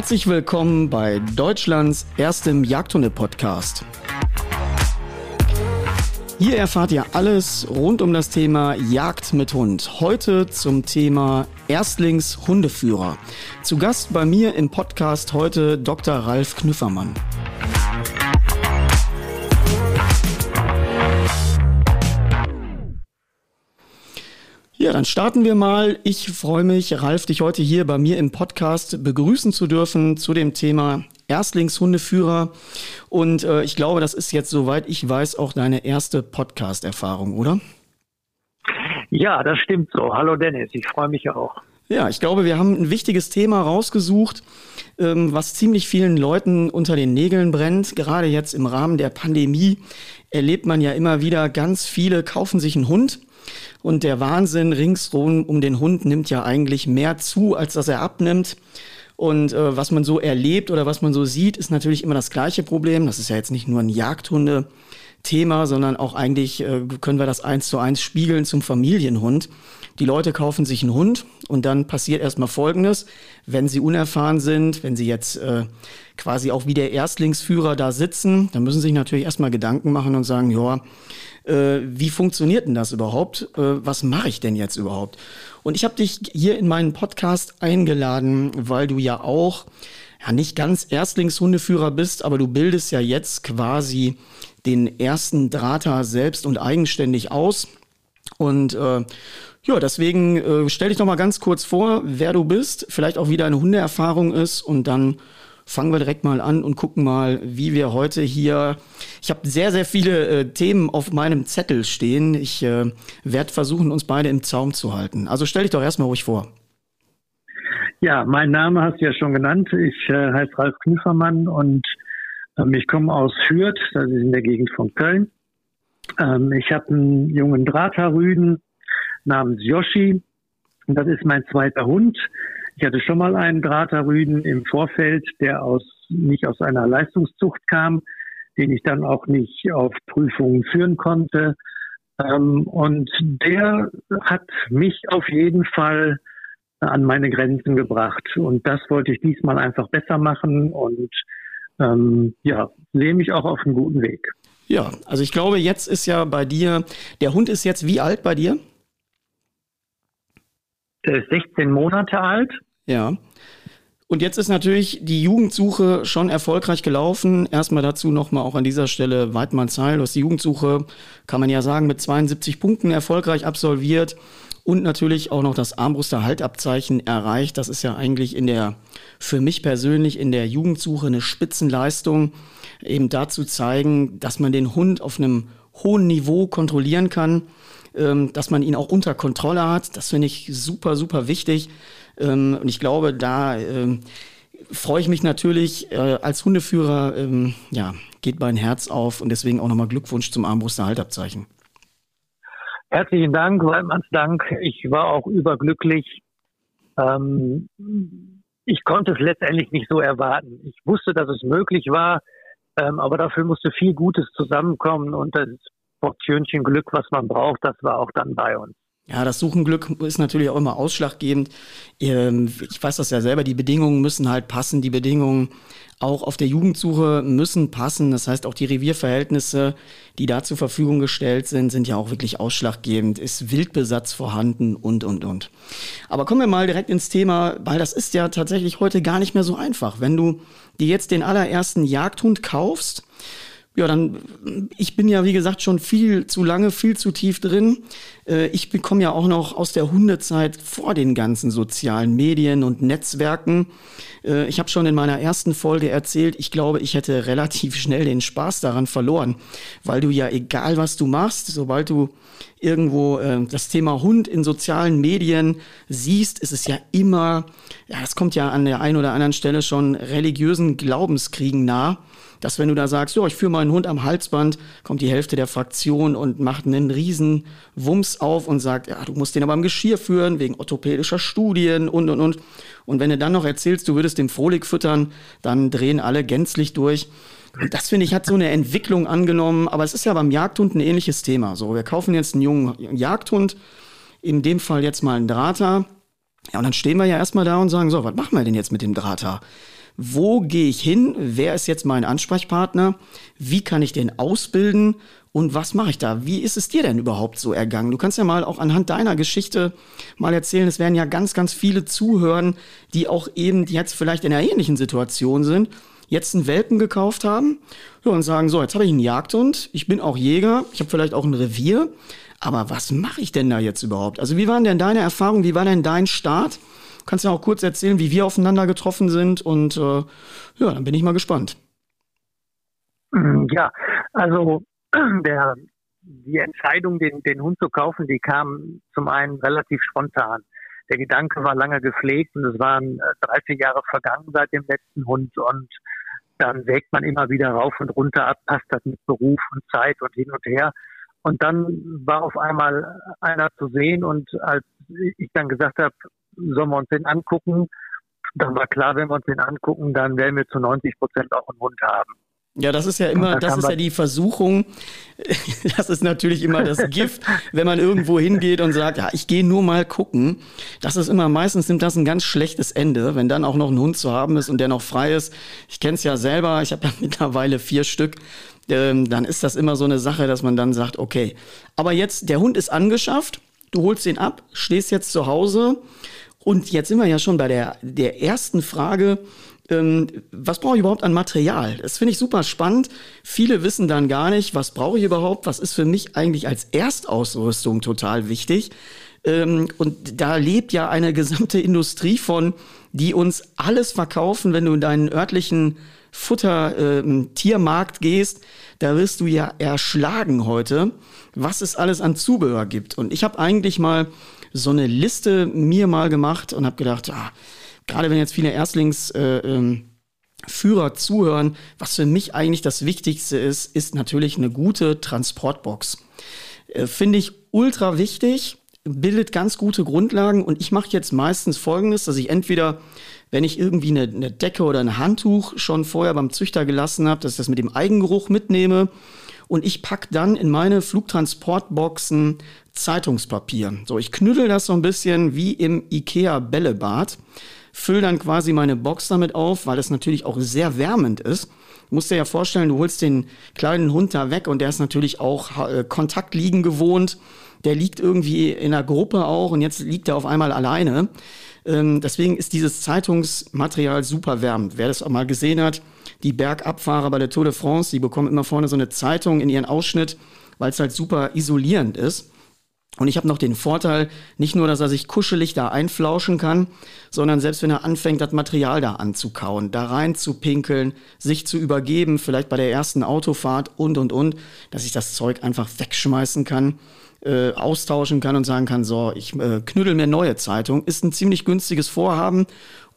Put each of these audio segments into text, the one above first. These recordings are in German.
Herzlich willkommen bei Deutschlands erstem Jagdhunde-Podcast. Hier erfahrt ihr alles rund um das Thema Jagd mit Hund. Heute zum Thema Erstlingshundeführer. Zu Gast bei mir im Podcast heute Dr. Ralf Knüffermann. Ja, dann starten wir mal. Ich freue mich, Ralf, dich heute hier bei mir im Podcast begrüßen zu dürfen zu dem Thema Erstlingshundeführer. Und äh, ich glaube, das ist jetzt, soweit ich weiß, auch deine erste Podcast-Erfahrung, oder? Ja, das stimmt so. Hallo Dennis, ich freue mich auch. Ja, ich glaube, wir haben ein wichtiges Thema rausgesucht, ähm, was ziemlich vielen Leuten unter den Nägeln brennt. Gerade jetzt im Rahmen der Pandemie erlebt man ja immer wieder, ganz viele kaufen sich einen Hund und der Wahnsinn ringsrum um den Hund nimmt ja eigentlich mehr zu, als dass er abnimmt. Und äh, was man so erlebt oder was man so sieht, ist natürlich immer das gleiche Problem. Das ist ja jetzt nicht nur ein Jagdhunde-Thema, sondern auch eigentlich äh, können wir das eins zu eins spiegeln zum Familienhund. Die Leute kaufen sich einen Hund und dann passiert erstmal Folgendes. Wenn sie unerfahren sind, wenn sie jetzt äh, quasi auch wie der Erstlingsführer da sitzen, dann müssen sie sich natürlich erstmal Gedanken machen und sagen, ja, äh, wie funktioniert denn das überhaupt? Äh, was mache ich denn jetzt überhaupt? Und ich habe dich hier in meinen Podcast eingeladen, weil du ja auch ja nicht ganz Erstlingshundeführer bist, aber du bildest ja jetzt quasi den ersten Drahter selbst und eigenständig aus. Und äh, ja, deswegen äh, stell dich doch mal ganz kurz vor, wer du bist, vielleicht auch wie deine Hundeerfahrung ist und dann fangen wir direkt mal an und gucken mal, wie wir heute hier. Ich habe sehr, sehr viele äh, Themen auf meinem Zettel stehen. Ich äh, werde versuchen, uns beide im Zaum zu halten. Also stell dich doch erstmal ruhig vor. Ja, mein Name hast du ja schon genannt. Ich äh, heiße Ralf Knüfermann und ähm, ich komme aus Fürth, das ist in der Gegend von Köln. Ähm, ich habe einen jungen Drahthaarrüden namens Yoshi. Das ist mein zweiter Hund. Ich hatte schon mal einen Draterrüden im Vorfeld, der aus, nicht aus einer Leistungszucht kam, den ich dann auch nicht auf Prüfungen führen konnte. Ähm, und der hat mich auf jeden Fall an meine Grenzen gebracht. Und das wollte ich diesmal einfach besser machen und ähm, ja, sehe mich auch auf einem guten Weg. Ja, also ich glaube, jetzt ist ja bei dir, der Hund ist jetzt wie alt bei dir? Der ist 16 Monate alt. Ja. Und jetzt ist natürlich die Jugendsuche schon erfolgreich gelaufen. Erstmal dazu nochmal auch an dieser Stelle Weidmann Zeil. Du hast die Jugendsuche, kann man ja sagen, mit 72 Punkten erfolgreich absolviert und natürlich auch noch das Armbruster Haltabzeichen erreicht. Das ist ja eigentlich in der, für mich persönlich in der Jugendsuche eine Spitzenleistung, eben dazu zeigen, dass man den Hund auf einem hohen Niveau kontrollieren kann, dass man ihn auch unter Kontrolle hat. Das finde ich super, super wichtig. Ähm, und ich glaube, da ähm, freue ich mich natürlich äh, als Hundeführer, ähm, ja, geht mein Herz auf und deswegen auch nochmal Glückwunsch zum Armbruster Haltabzeichen. Herzlichen Dank, Waldmanns Dank. Ich war auch überglücklich. Ähm, ich konnte es letztendlich nicht so erwarten. Ich wusste, dass es möglich war, ähm, aber dafür musste viel Gutes zusammenkommen und das Portionchen Glück, was man braucht, das war auch dann bei uns. Ja, das Suchenglück ist natürlich auch immer ausschlaggebend. Ähm, ich weiß das ja selber, die Bedingungen müssen halt passen, die Bedingungen auch auf der Jugendsuche müssen passen. Das heißt, auch die Revierverhältnisse, die da zur Verfügung gestellt sind, sind ja auch wirklich ausschlaggebend. Ist Wildbesatz vorhanden und, und, und. Aber kommen wir mal direkt ins Thema, weil das ist ja tatsächlich heute gar nicht mehr so einfach. Wenn du dir jetzt den allerersten Jagdhund kaufst, ja, dann, ich bin ja, wie gesagt, schon viel zu lange, viel zu tief drin. Äh, ich komme ja auch noch aus der Hundezeit vor den ganzen sozialen Medien und Netzwerken. Äh, ich habe schon in meiner ersten Folge erzählt, ich glaube, ich hätte relativ schnell den Spaß daran verloren, weil du ja, egal was du machst, sobald du irgendwo äh, das Thema Hund in sozialen Medien siehst, ist es ja immer, ja, das kommt ja an der einen oder anderen Stelle schon religiösen Glaubenskriegen nah dass wenn du da sagst, ja, ich führe meinen Hund am Halsband, kommt die Hälfte der Fraktion und macht einen riesen Wumms auf und sagt, ja, du musst den aber am Geschirr führen, wegen orthopädischer Studien und, und, und. Und wenn du dann noch erzählst, du würdest den Frohlig füttern, dann drehen alle gänzlich durch. Und das finde ich hat so eine Entwicklung angenommen, aber es ist ja beim Jagdhund ein ähnliches Thema. So, wir kaufen jetzt einen jungen Jagdhund, in dem Fall jetzt mal einen Drahter. Ja, und dann stehen wir ja erstmal da und sagen, so, was machen wir denn jetzt mit dem Drahter? Wo gehe ich hin? Wer ist jetzt mein Ansprechpartner? Wie kann ich den ausbilden? Und was mache ich da? Wie ist es dir denn überhaupt so ergangen? Du kannst ja mal auch anhand deiner Geschichte mal erzählen. Es werden ja ganz, ganz viele zuhören, die auch eben jetzt vielleicht in einer ähnlichen Situation sind, jetzt einen Welpen gekauft haben und sagen, so, jetzt habe ich einen Jagdhund, ich bin auch Jäger, ich habe vielleicht auch ein Revier, aber was mache ich denn da jetzt überhaupt? Also wie waren denn deine Erfahrungen, wie war denn dein Start? Kannst ja auch kurz erzählen, wie wir aufeinander getroffen sind und äh, ja, dann bin ich mal gespannt. Ja, also der, die Entscheidung, den, den Hund zu kaufen, die kam zum einen relativ spontan. Der Gedanke war lange gepflegt und es waren 30 äh, Jahre vergangen seit dem letzten Hund und dann wägt man immer wieder rauf und runter ab, passt das mit Beruf und Zeit und hin und her. Und dann war auf einmal einer zu sehen und als ich dann gesagt habe, sollen wir uns den angucken, dann war klar, wenn wir uns den angucken, dann werden wir zu 90 Prozent auch einen Hund haben. Ja, das ist ja immer, das ist ja die Versuchung. Das ist natürlich immer das Gift, wenn man irgendwo hingeht und sagt, ja, ich gehe nur mal gucken. Das ist immer, meistens nimmt das ein ganz schlechtes Ende, wenn dann auch noch ein Hund zu haben ist und der noch frei ist. Ich kenne es ja selber, ich habe ja mittlerweile vier Stück. Ähm, dann ist das immer so eine Sache, dass man dann sagt, okay, aber jetzt, der Hund ist angeschafft, du holst ihn ab, stehst jetzt zu Hause und jetzt sind wir ja schon bei der, der ersten Frage, ähm, was brauche ich überhaupt an Material? Das finde ich super spannend. Viele wissen dann gar nicht, was brauche ich überhaupt, was ist für mich eigentlich als Erstausrüstung total wichtig. Ähm, und da lebt ja eine gesamte Industrie von, die uns alles verkaufen, wenn du in deinen örtlichen Futter-Tiermarkt ähm, gehst, da wirst du ja erschlagen heute, was es alles an Zubehör gibt. Und ich habe eigentlich mal so eine Liste mir mal gemacht und habe gedacht, ah, gerade wenn jetzt viele Erstlingsführer äh, ähm, zuhören, was für mich eigentlich das Wichtigste ist, ist natürlich eine gute Transportbox. Äh, Finde ich ultra wichtig, bildet ganz gute Grundlagen und ich mache jetzt meistens Folgendes, dass ich entweder wenn ich irgendwie eine, eine Decke oder ein Handtuch schon vorher beim Züchter gelassen habe, dass ich das mit dem Eigengeruch mitnehme und ich pack dann in meine Flugtransportboxen Zeitungspapier. So, ich knüttel das so ein bisschen wie im Ikea Bällebad fülle dann quasi meine Box damit auf, weil das natürlich auch sehr wärmend ist. Du musst dir ja vorstellen, du holst den kleinen Hund da weg und der ist natürlich auch äh, Kontaktliegen gewohnt. Der liegt irgendwie in der Gruppe auch und jetzt liegt er auf einmal alleine. Ähm, deswegen ist dieses Zeitungsmaterial super wärmend. Wer das auch mal gesehen hat, die Bergabfahrer bei der Tour de France, die bekommen immer vorne so eine Zeitung in ihren Ausschnitt, weil es halt super isolierend ist. Und ich habe noch den Vorteil, nicht nur, dass er sich kuschelig da einflauschen kann, sondern selbst wenn er anfängt, das Material da anzukauen, da rein zu pinkeln, sich zu übergeben, vielleicht bei der ersten Autofahrt und, und, und, dass ich das Zeug einfach wegschmeißen kann äh, austauschen kann und sagen kann, so, ich äh, knüttel mir neue Zeitung, ist ein ziemlich günstiges Vorhaben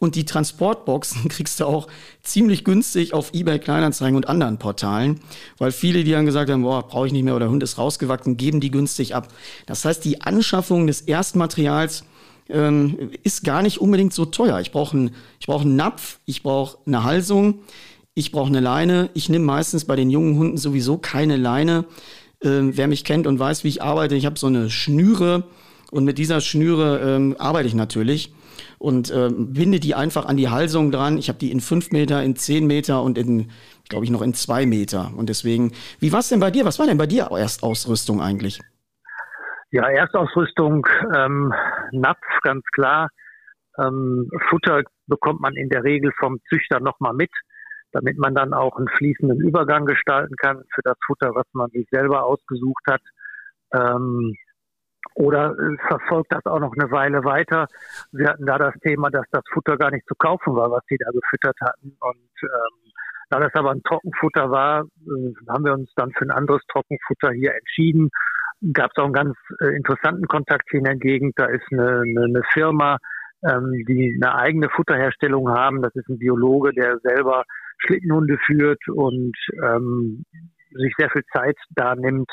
und die Transportboxen kriegst du auch ziemlich günstig auf eBay Kleinanzeigen und anderen Portalen, weil viele, die dann gesagt haben, boah, brauche ich nicht mehr oder Hund ist rausgewachsen, geben die günstig ab. Das heißt, die Anschaffung des Erstmaterials ähm, ist gar nicht unbedingt so teuer. Ich brauche einen, einen Napf, ich brauche eine Halsung, ich brauche eine Leine. Ich nehme meistens bei den jungen Hunden sowieso keine Leine. Ähm, wer mich kennt und weiß, wie ich arbeite, ich habe so eine Schnüre und mit dieser Schnüre ähm, arbeite ich natürlich und ähm, binde die einfach an die Halsung dran. Ich habe die in fünf Meter, in zehn Meter und in, glaube ich, noch in zwei Meter. Und deswegen, wie war es denn bei dir? Was war denn bei dir Erstausrüstung eigentlich? Ja, Erstausrüstung, ähm, Napf, ganz klar. Ähm, Futter bekommt man in der Regel vom Züchter nochmal mit damit man dann auch einen fließenden Übergang gestalten kann für das Futter, was man sich selber ausgesucht hat. Ähm, oder verfolgt das auch noch eine Weile weiter. Wir hatten da das Thema, dass das Futter gar nicht zu kaufen war, was sie da gefüttert hatten. Und ähm, da das aber ein Trockenfutter war, äh, haben wir uns dann für ein anderes Trockenfutter hier entschieden. Gab es auch einen ganz äh, interessanten Kontakt hier in der Gegend. Da ist eine, eine, eine Firma, ähm, die eine eigene Futterherstellung haben. Das ist ein Biologe, der selber Schlittenhunde führt und ähm, sich sehr viel Zeit da nimmt.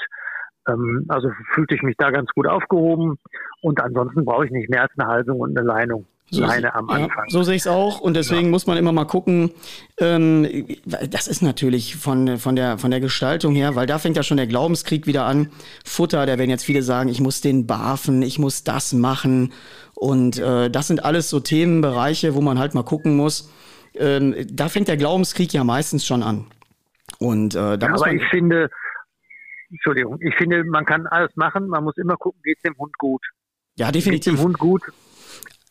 Ähm, also fühlte ich mich da ganz gut aufgehoben. Und ansonsten brauche ich nicht mehr als eine Halsung und eine Leinung. So Leine am Anfang. Ja, so sehe ich es auch und deswegen ja. muss man immer mal gucken. Ähm, das ist natürlich von, von, der, von der Gestaltung her, weil da fängt ja schon der Glaubenskrieg wieder an. Futter, da werden jetzt viele sagen, ich muss den barfen, ich muss das machen. Und äh, das sind alles so Themenbereiche, wo man halt mal gucken muss ähm, da fängt der Glaubenskrieg ja meistens schon an. Und äh, da ja, muss aber man, ich finde, Entschuldigung, ich finde, man kann alles machen, man muss immer gucken, geht es dem Hund gut. ja, Geht definitiv. dem Hund gut,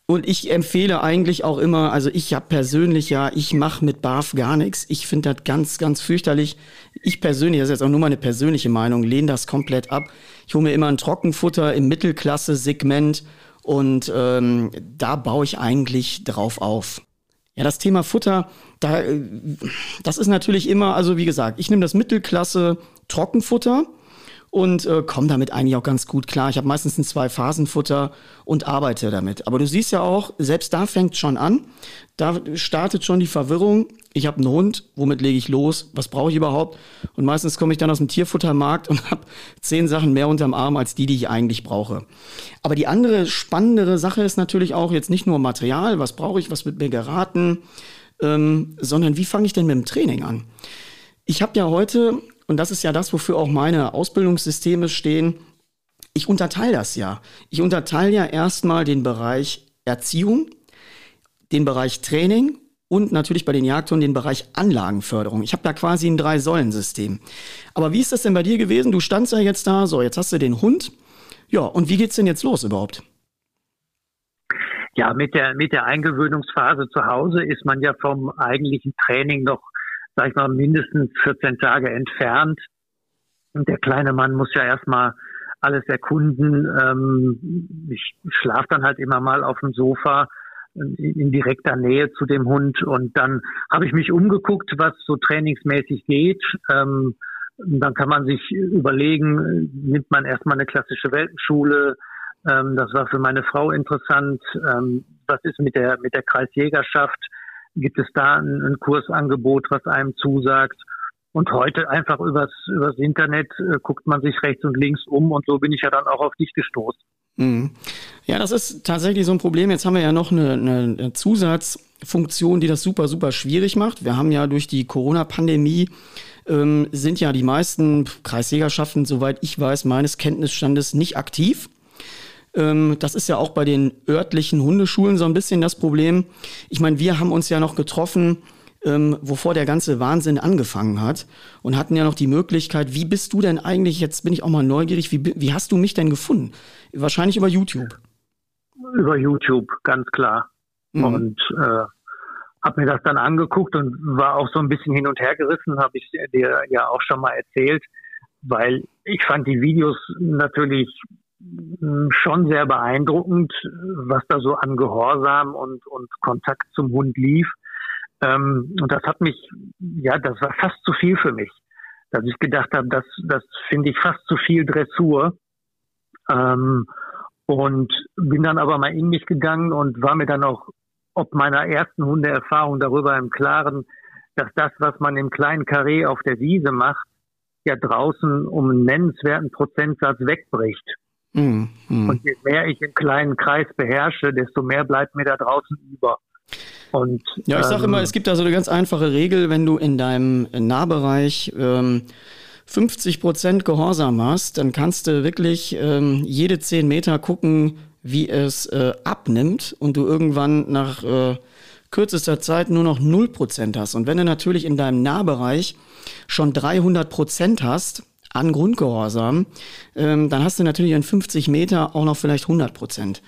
Und ich empfehle eigentlich auch immer, also ich habe persönlich ja, ich mache mit BAF gar nichts. Ich finde das ganz, ganz fürchterlich. Ich persönlich, das ist jetzt auch nur meine persönliche Meinung, lehne das komplett ab. Ich hole mir immer ein Trockenfutter im Mittelklasse-Segment und ähm, da baue ich eigentlich drauf auf. Ja, das Thema Futter, da, äh, das ist natürlich immer, also wie gesagt, ich nehme das Mittelklasse Trockenfutter und äh, komme damit eigentlich auch ganz gut klar. Ich habe meistens ein Zwei-Phasen-Futter und arbeite damit. Aber du siehst ja auch, selbst da fängt schon an. Da startet schon die Verwirrung. Ich habe einen Hund, womit lege ich los? Was brauche ich überhaupt? Und meistens komme ich dann aus dem Tierfuttermarkt und habe zehn Sachen mehr unterm Arm als die, die ich eigentlich brauche. Aber die andere spannendere Sache ist natürlich auch jetzt nicht nur Material, was brauche ich, was wird mir geraten, ähm, sondern wie fange ich denn mit dem Training an? Ich habe ja heute, und das ist ja das, wofür auch meine Ausbildungssysteme stehen, ich unterteile das ja. Ich unterteile ja erstmal den Bereich Erziehung, den Bereich Training und natürlich bei den Jagdhunden den Bereich Anlagenförderung. Ich habe da quasi ein Drei-Säulen-System. Aber wie ist das denn bei dir gewesen? Du standst ja jetzt da, so, jetzt hast du den Hund. Ja, und wie geht's denn jetzt los überhaupt? Ja, mit der, mit der Eingewöhnungsphase zu Hause ist man ja vom eigentlichen Training noch, sag ich mal, mindestens 14 Tage entfernt. Und der kleine Mann muss ja erstmal alles erkunden. Ähm, ich schlafe dann halt immer mal auf dem Sofa in, in direkter Nähe zu dem Hund und dann habe ich mich umgeguckt, was so trainingsmäßig geht. Ähm, dann kann man sich überlegen, nimmt man erstmal eine klassische Welpenschule, ähm, das war für meine Frau interessant. Ähm, was ist mit der, mit der Kreisjägerschaft? Gibt es da ein, ein Kursangebot, was einem zusagt? Und heute einfach übers, übers Internet äh, guckt man sich rechts und links um und so bin ich ja dann auch auf dich gestoßen. Mhm. Ja, das ist tatsächlich so ein Problem. Jetzt haben wir ja noch eine, eine Zusatzfunktion, die das super, super schwierig macht. Wir haben ja durch die Corona-Pandemie ähm, sind ja die meisten Kreisjägerschaften, soweit ich weiß, meines Kenntnisstandes nicht aktiv. Ähm, das ist ja auch bei den örtlichen Hundeschulen so ein bisschen das Problem. Ich meine, wir haben uns ja noch getroffen, ähm, wovor der ganze Wahnsinn angefangen hat und hatten ja noch die Möglichkeit, wie bist du denn eigentlich, jetzt bin ich auch mal neugierig, wie, wie hast du mich denn gefunden? Wahrscheinlich über YouTube. Über YouTube, ganz klar. Mhm. Und äh, habe mir das dann angeguckt und war auch so ein bisschen hin und her gerissen, habe ich dir ja auch schon mal erzählt, weil ich fand die Videos natürlich schon sehr beeindruckend, was da so an Gehorsam und, und Kontakt zum Hund lief. Ähm, und das hat mich, ja, das war fast zu viel für mich. Dass ich gedacht habe, das, das finde ich fast zu viel Dressur. Ähm, und bin dann aber mal in mich gegangen und war mir dann auch ob meiner ersten Hundeerfahrung darüber im Klaren, dass das, was man im kleinen Karree auf der Wiese macht, ja draußen um einen nennenswerten Prozentsatz wegbricht. Mhm. Und je mehr ich im kleinen Kreis beherrsche, desto mehr bleibt mir da draußen über. Und, Ja, ich sage ähm, immer, es gibt da so eine ganz einfache Regel, wenn du in deinem Nahbereich ähm, 50 Prozent Gehorsam hast, dann kannst du wirklich ähm, jede 10 Meter gucken, wie es äh, abnimmt und du irgendwann nach äh, kürzester Zeit nur noch 0 Prozent hast. Und wenn du natürlich in deinem Nahbereich schon 300 Prozent hast an Grundgehorsam, ähm, dann hast du natürlich in 50 Meter auch noch vielleicht 100 Prozent.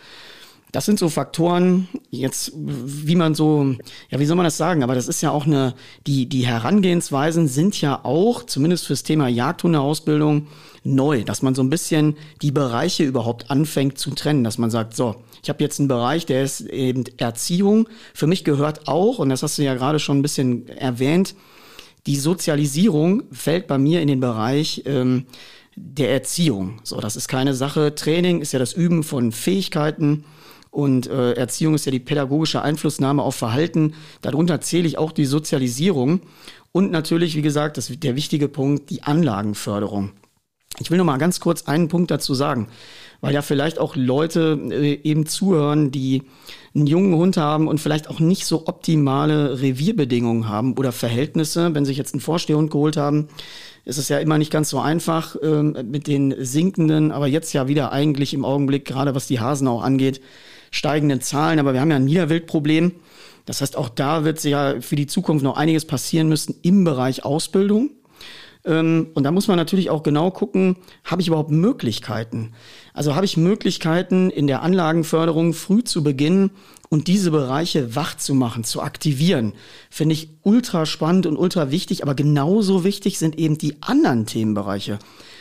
Das sind so Faktoren, jetzt, wie man so, ja, wie soll man das sagen? Aber das ist ja auch eine, die, die Herangehensweisen sind ja auch, zumindest fürs Thema Jagdhundeausbildung, neu, dass man so ein bisschen die Bereiche überhaupt anfängt zu trennen, dass man sagt, so, ich habe jetzt einen Bereich, der ist eben Erziehung. Für mich gehört auch, und das hast du ja gerade schon ein bisschen erwähnt, die Sozialisierung fällt bei mir in den Bereich ähm, der Erziehung. So, das ist keine Sache. Training ist ja das Üben von Fähigkeiten und äh, Erziehung ist ja die pädagogische Einflussnahme auf Verhalten. Darunter zähle ich auch die Sozialisierung und natürlich, wie gesagt, das der wichtige Punkt, die Anlagenförderung. Ich will noch mal ganz kurz einen Punkt dazu sagen, weil ja vielleicht auch Leute äh, eben zuhören, die einen jungen Hund haben und vielleicht auch nicht so optimale Revierbedingungen haben oder Verhältnisse. Wenn sich jetzt einen Vorstehhund geholt haben, ist es ja immer nicht ganz so einfach ähm, mit den sinkenden, aber jetzt ja wieder eigentlich im Augenblick, gerade was die Hasen auch angeht, steigenden Zahlen. Aber wir haben ja ein Niederwildproblem. Das heißt, auch da wird ja für die Zukunft noch einiges passieren müssen im Bereich Ausbildung. Ähm, und da muss man natürlich auch genau gucken, habe ich überhaupt Möglichkeiten? Also habe ich Möglichkeiten in der Anlagenförderung früh zu beginnen und diese Bereiche wach zu machen, zu aktivieren? Finde ich ultra spannend und ultra wichtig, aber genauso wichtig sind eben die anderen Themenbereiche.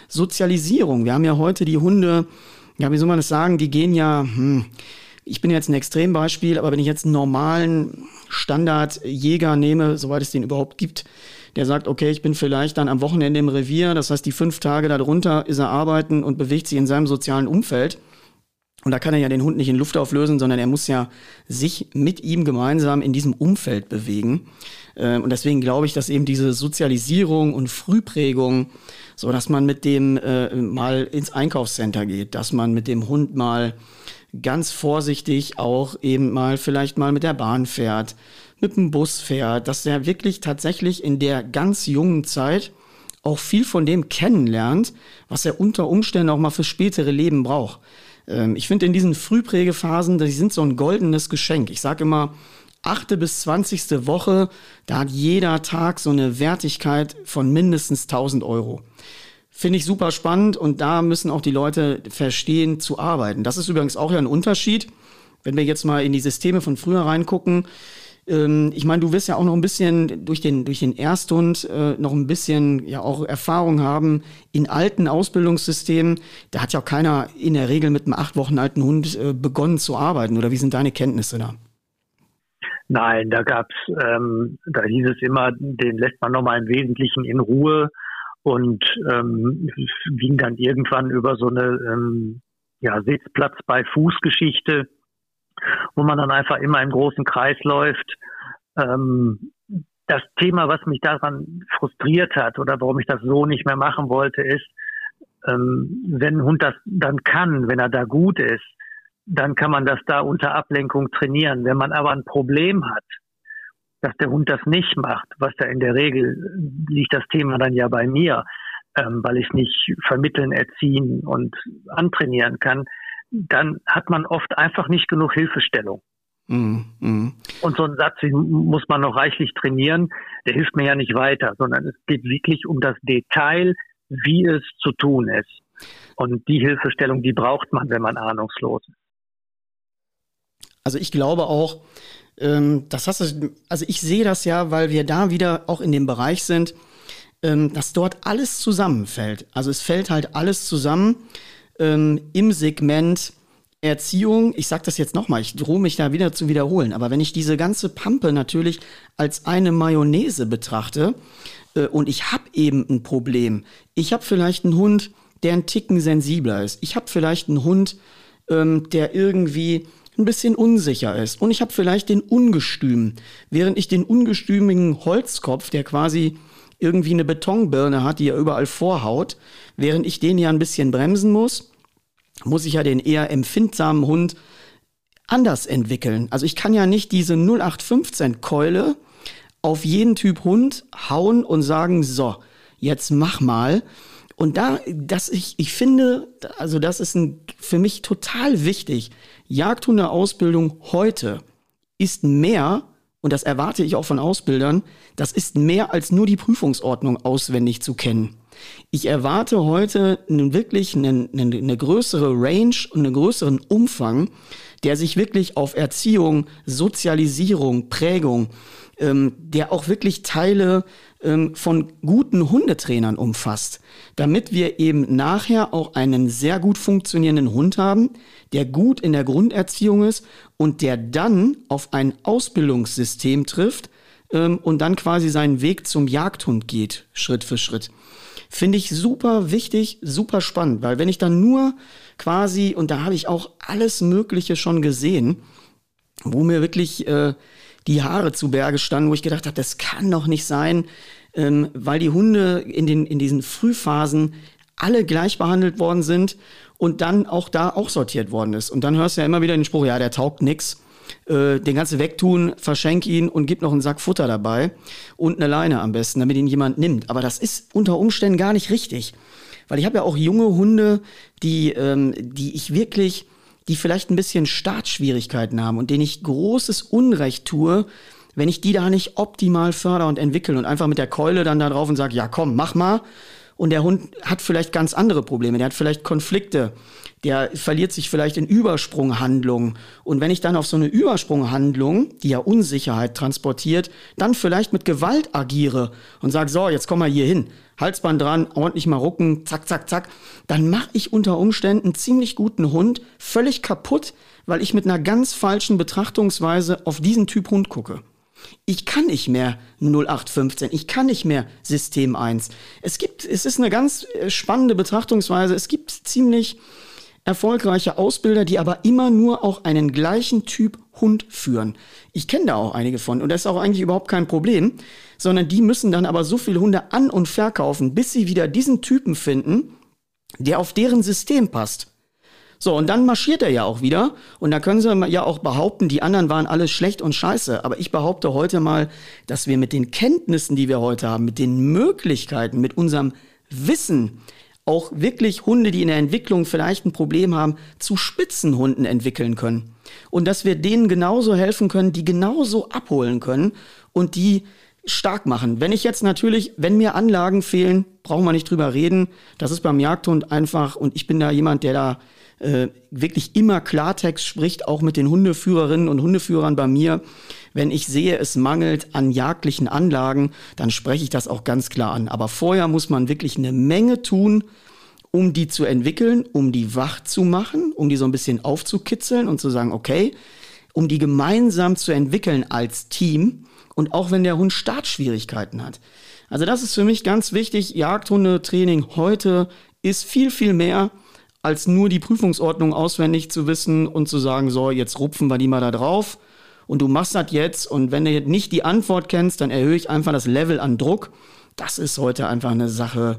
Sozialisierung. Wir haben ja heute die Hunde, ja, wie soll man das sagen, die gehen ja, hm, ich bin jetzt ein Extrembeispiel, aber wenn ich jetzt einen normalen Standardjäger nehme, soweit es den überhaupt gibt, der sagt, okay, ich bin vielleicht dann am Wochenende im Revier, das heißt, die fünf Tage darunter ist er arbeiten und bewegt sich in seinem sozialen Umfeld. Und da kann er ja den Hund nicht in Luft auflösen, sondern er muss ja sich mit ihm gemeinsam in diesem Umfeld bewegen. Ähm, und deswegen glaube ich, dass eben diese Sozialisierung und Frühprägung, so dass man mit dem äh, mal ins Einkaufscenter geht, dass man mit dem Hund mal ganz vorsichtig auch eben mal vielleicht mal mit der Bahn fährt, mit dem Bus fährt, dass er wirklich tatsächlich in der ganz jungen Zeit auch viel von dem kennenlernt, was er unter Umständen auch mal fürs spätere Leben braucht. Ähm, ich finde in diesen Frühprägephasen, die sind so ein goldenes Geschenk. Ich sage immer, achte bis zwanzigste Woche, da hat jeder Tag so eine Wertigkeit von mindestens 1000 Euro. Finde ich super spannend und da müssen auch die Leute verstehen zu arbeiten. Das ist übrigens auch ja ein Unterschied. Wenn wir jetzt mal in die Systeme von früher reingucken, ähm, ich meine, du wirst ja auch noch ein bisschen durch den, durch den Ersthund äh, noch ein bisschen ja auch Erfahrung haben in alten Ausbildungssystemen. Da hat ja auch keiner in der Regel mit einem acht Wochen alten Hund äh, begonnen zu arbeiten. Oder wie sind deine Kenntnisse da? Nein, da gab's, ähm, da hieß es immer, den lässt man nochmal im Wesentlichen in Ruhe und ähm, ging dann irgendwann über so eine ähm, ja, Sitzplatz bei Fußgeschichte wo man dann einfach immer im großen Kreis läuft. Ähm, das Thema, was mich daran frustriert hat oder warum ich das so nicht mehr machen wollte, ist, ähm, wenn ein Hund das dann kann, wenn er da gut ist, dann kann man das da unter Ablenkung trainieren. Wenn man aber ein Problem hat, dass der Hund das nicht macht, was da in der Regel liegt das Thema dann ja bei mir, ähm, weil ich nicht vermitteln, erziehen und antrainieren kann, dann hat man oft einfach nicht genug Hilfestellung. Mm, mm. Und so einen Satz muss man noch reichlich trainieren, der hilft mir ja nicht weiter, sondern es geht wirklich um das Detail, wie es zu tun ist. Und die Hilfestellung, die braucht man, wenn man ahnungslos ist. Also ich glaube auch, ähm, das hast du, also ich sehe das ja, weil wir da wieder auch in dem Bereich sind, ähm, dass dort alles zusammenfällt. Also es fällt halt alles zusammen ähm, im Segment Erziehung, ich sage das jetzt nochmal, ich drohe mich da wieder zu wiederholen, aber wenn ich diese ganze Pampe natürlich als eine Mayonnaise betrachte äh, und ich habe eben ein Problem, ich habe vielleicht einen Hund, der ein Ticken sensibler ist, ich habe vielleicht einen Hund, ähm, der irgendwie ein bisschen unsicher ist. Und ich habe vielleicht den Ungestüm, während ich den ungestümigen Holzkopf, der quasi irgendwie eine Betonbirne hat, die er überall vorhaut, während ich den ja ein bisschen bremsen muss, muss ich ja den eher empfindsamen Hund anders entwickeln. Also ich kann ja nicht diese 0815 Keule auf jeden Typ Hund hauen und sagen, so, jetzt mach mal. Und da, dass ich, ich finde, also das ist ein, für mich total wichtig. Jagdhundeausbildung heute ist mehr, und das erwarte ich auch von Ausbildern, das ist mehr als nur die Prüfungsordnung auswendig zu kennen. Ich erwarte heute wirklich eine, eine, eine größere Range und einen größeren Umfang, der sich wirklich auf Erziehung, Sozialisierung, Prägung, ähm, der auch wirklich Teile ähm, von guten Hundetrainern umfasst, damit wir eben nachher auch einen sehr gut funktionierenden Hund haben, der gut in der Grunderziehung ist und der dann auf ein Ausbildungssystem trifft ähm, und dann quasi seinen Weg zum Jagdhund geht, Schritt für Schritt. Finde ich super wichtig, super spannend, weil wenn ich dann nur quasi, und da habe ich auch alles Mögliche schon gesehen, wo mir wirklich äh, die Haare zu Berge standen, wo ich gedacht habe, das kann doch nicht sein, ähm, weil die Hunde in, den, in diesen Frühphasen alle gleich behandelt worden sind und dann auch da auch sortiert worden ist. Und dann hörst du ja immer wieder den Spruch, ja, der taugt nix. Äh, den ganzen wegtun, verschenk ihn und gib noch einen Sack Futter dabei und eine Leine am besten, damit ihn jemand nimmt. Aber das ist unter Umständen gar nicht richtig. Weil ich habe ja auch junge Hunde, die, ähm, die ich wirklich, die vielleicht ein bisschen Startschwierigkeiten haben und denen ich großes Unrecht tue, wenn ich die da nicht optimal förder und entwickle und einfach mit der Keule dann da drauf und sage, ja komm, mach mal. Und der Hund hat vielleicht ganz andere Probleme, der hat vielleicht Konflikte, der verliert sich vielleicht in Übersprunghandlungen. Und wenn ich dann auf so eine Übersprunghandlung, die ja Unsicherheit transportiert, dann vielleicht mit Gewalt agiere und sage, so, jetzt komm mal hier hin, Halsband dran, ordentlich mal rucken, zack, zack, zack, dann mache ich unter Umständen einen ziemlich guten Hund völlig kaputt, weil ich mit einer ganz falschen Betrachtungsweise auf diesen Typ Hund gucke. Ich kann nicht mehr 0815, ich kann nicht mehr System 1. Es gibt, es ist eine ganz äh, spannende Betrachtungsweise. Es gibt ziemlich erfolgreiche Ausbilder, die aber immer nur auch einen gleichen Typ Hund führen. Ich kenne da auch einige von und das ist auch eigentlich überhaupt kein Problem, sondern die müssen dann aber so viele Hunde an und verkaufen, bis sie wieder diesen Typen finden, der auf deren System passt. So, und dann marschiert er ja auch wieder. Und da können sie ja auch behaupten, die anderen waren alles schlecht und scheiße. Aber ich behaupte heute mal, dass wir mit den Kenntnissen, die wir heute haben, mit den Möglichkeiten, mit unserem Wissen, auch wirklich Hunde, die in der Entwicklung vielleicht ein Problem haben, zu Spitzenhunden entwickeln können. Und dass wir denen genauso helfen können, die genauso abholen können und die stark machen. Wenn ich jetzt natürlich, wenn mir Anlagen fehlen, brauchen wir nicht drüber reden. Das ist beim Jagdhund einfach und ich bin da jemand, der da äh, wirklich immer Klartext spricht, auch mit den Hundeführerinnen und Hundeführern bei mir. Wenn ich sehe, es mangelt an jagdlichen Anlagen, dann spreche ich das auch ganz klar an. Aber vorher muss man wirklich eine Menge tun, um die zu entwickeln, um die wach zu machen, um die so ein bisschen aufzukitzeln und zu sagen, okay, um die gemeinsam zu entwickeln als Team und auch wenn der Hund Startschwierigkeiten hat. Also das ist für mich ganz wichtig. Jagdhundetraining heute ist viel, viel mehr als nur die Prüfungsordnung auswendig zu wissen und zu sagen, so, jetzt rupfen wir die mal da drauf und du machst das jetzt und wenn du nicht die Antwort kennst, dann erhöhe ich einfach das Level an Druck. Das ist heute einfach eine Sache.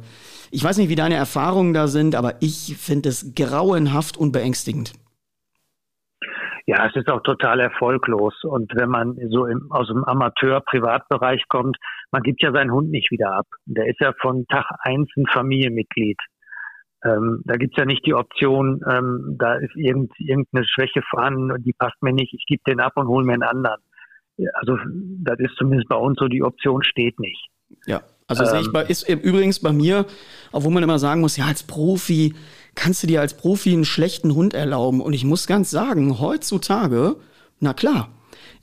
Ich weiß nicht, wie deine Erfahrungen da sind, aber ich finde es grauenhaft und beängstigend. Ja, es ist auch total erfolglos. Und wenn man so im, aus dem Amateur-Privatbereich kommt, man gibt ja seinen Hund nicht wieder ab. Der ist ja von Tag eins ein Familienmitglied. Ähm, da gibt's ja nicht die Option, ähm, da ist irgend, irgendeine Schwäche vorhanden und die passt mir nicht, ich gebe den ab und hole mir einen anderen. Also das ist zumindest bei uns so, die Option steht nicht. Ja, also ähm, sehe ich ähm. bei, ist übrigens bei mir, obwohl man immer sagen muss, ja, als Profi kannst du dir als Profi einen schlechten Hund erlauben. Und ich muss ganz sagen, heutzutage, na klar,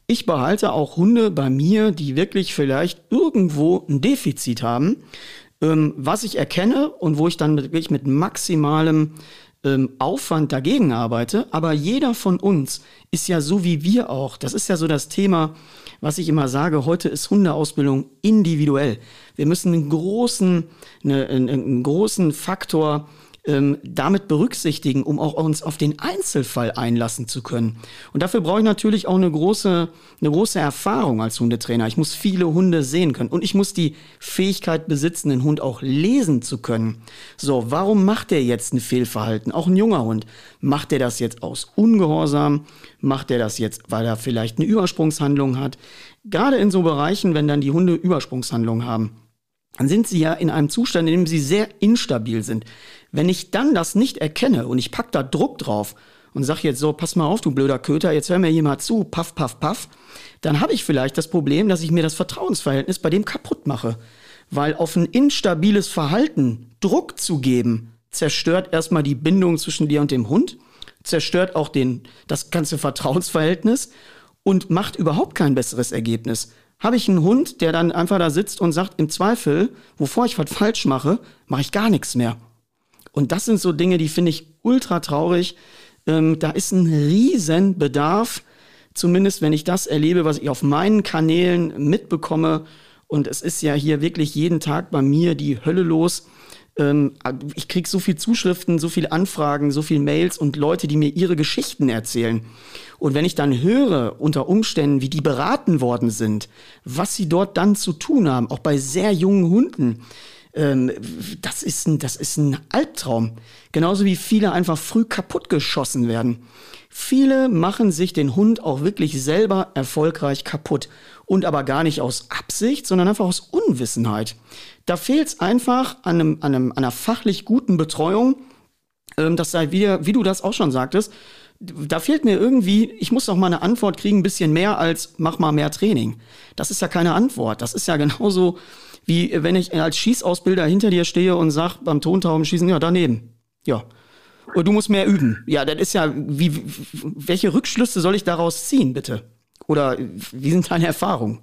ich behalte auch Hunde bei mir, die wirklich vielleicht irgendwo ein Defizit haben ähm, was ich erkenne und wo ich dann wirklich mit maximalem ähm, Aufwand dagegen arbeite. Aber jeder von uns ist ja so wie wir auch. Das ist ja so das Thema, was ich immer sage. Heute ist Hundeausbildung individuell. Wir müssen einen großen, eine, einen, einen großen Faktor ähm, damit berücksichtigen, um auch uns auf den Einzelfall einlassen zu können. Und dafür brauche ich natürlich auch eine große, eine große Erfahrung als Hundetrainer. Ich muss viele Hunde sehen können und ich muss die Fähigkeit besitzen, den Hund auch lesen zu können. So, warum macht er jetzt ein Fehlverhalten? Auch ein junger Hund. Macht er das jetzt aus Ungehorsam? Macht er das jetzt, weil er vielleicht eine Übersprungshandlung hat? Gerade in so Bereichen, wenn dann die Hunde Übersprungshandlungen haben, dann sind sie ja in einem Zustand, in dem sie sehr instabil sind. Wenn ich dann das nicht erkenne und ich pack da Druck drauf und sag jetzt so, pass mal auf, du blöder Köter, jetzt hör mir jemand zu, paff, paff, paff, dann habe ich vielleicht das Problem, dass ich mir das Vertrauensverhältnis bei dem kaputt mache. Weil auf ein instabiles Verhalten Druck zu geben, zerstört erstmal die Bindung zwischen dir und dem Hund, zerstört auch den, das ganze Vertrauensverhältnis und macht überhaupt kein besseres Ergebnis. Habe ich einen Hund, der dann einfach da sitzt und sagt, im Zweifel, wovor ich was falsch mache, mache ich gar nichts mehr. Und das sind so Dinge, die finde ich ultra traurig. Ähm, da ist ein riesen Bedarf, zumindest wenn ich das erlebe, was ich auf meinen Kanälen mitbekomme. Und es ist ja hier wirklich jeden Tag bei mir die Hölle los. Ähm, ich kriege so viel Zuschriften, so viele Anfragen, so viele Mails und Leute, die mir ihre Geschichten erzählen. Und wenn ich dann höre, unter Umständen, wie die beraten worden sind, was sie dort dann zu tun haben, auch bei sehr jungen Hunden, ähm, das, ist ein, das ist ein Albtraum. Genauso wie viele einfach früh kaputtgeschossen werden. Viele machen sich den Hund auch wirklich selber erfolgreich kaputt. Und aber gar nicht aus Absicht, sondern einfach aus Unwissenheit. Da fehlt es einfach an, einem, an, einem, an einer fachlich guten Betreuung. Ähm, das sei wieder, wie du das auch schon sagtest, da fehlt mir irgendwie, ich muss doch mal eine Antwort kriegen, ein bisschen mehr als mach mal mehr Training. Das ist ja keine Antwort. Das ist ja genauso wie wenn ich als Schießausbilder hinter dir stehe und sag beim Tontaubenschießen, ja, daneben. Ja. Und du musst mehr üben. Ja, das ist ja, wie, welche Rückschlüsse soll ich daraus ziehen, bitte? Oder wie sind deine Erfahrungen?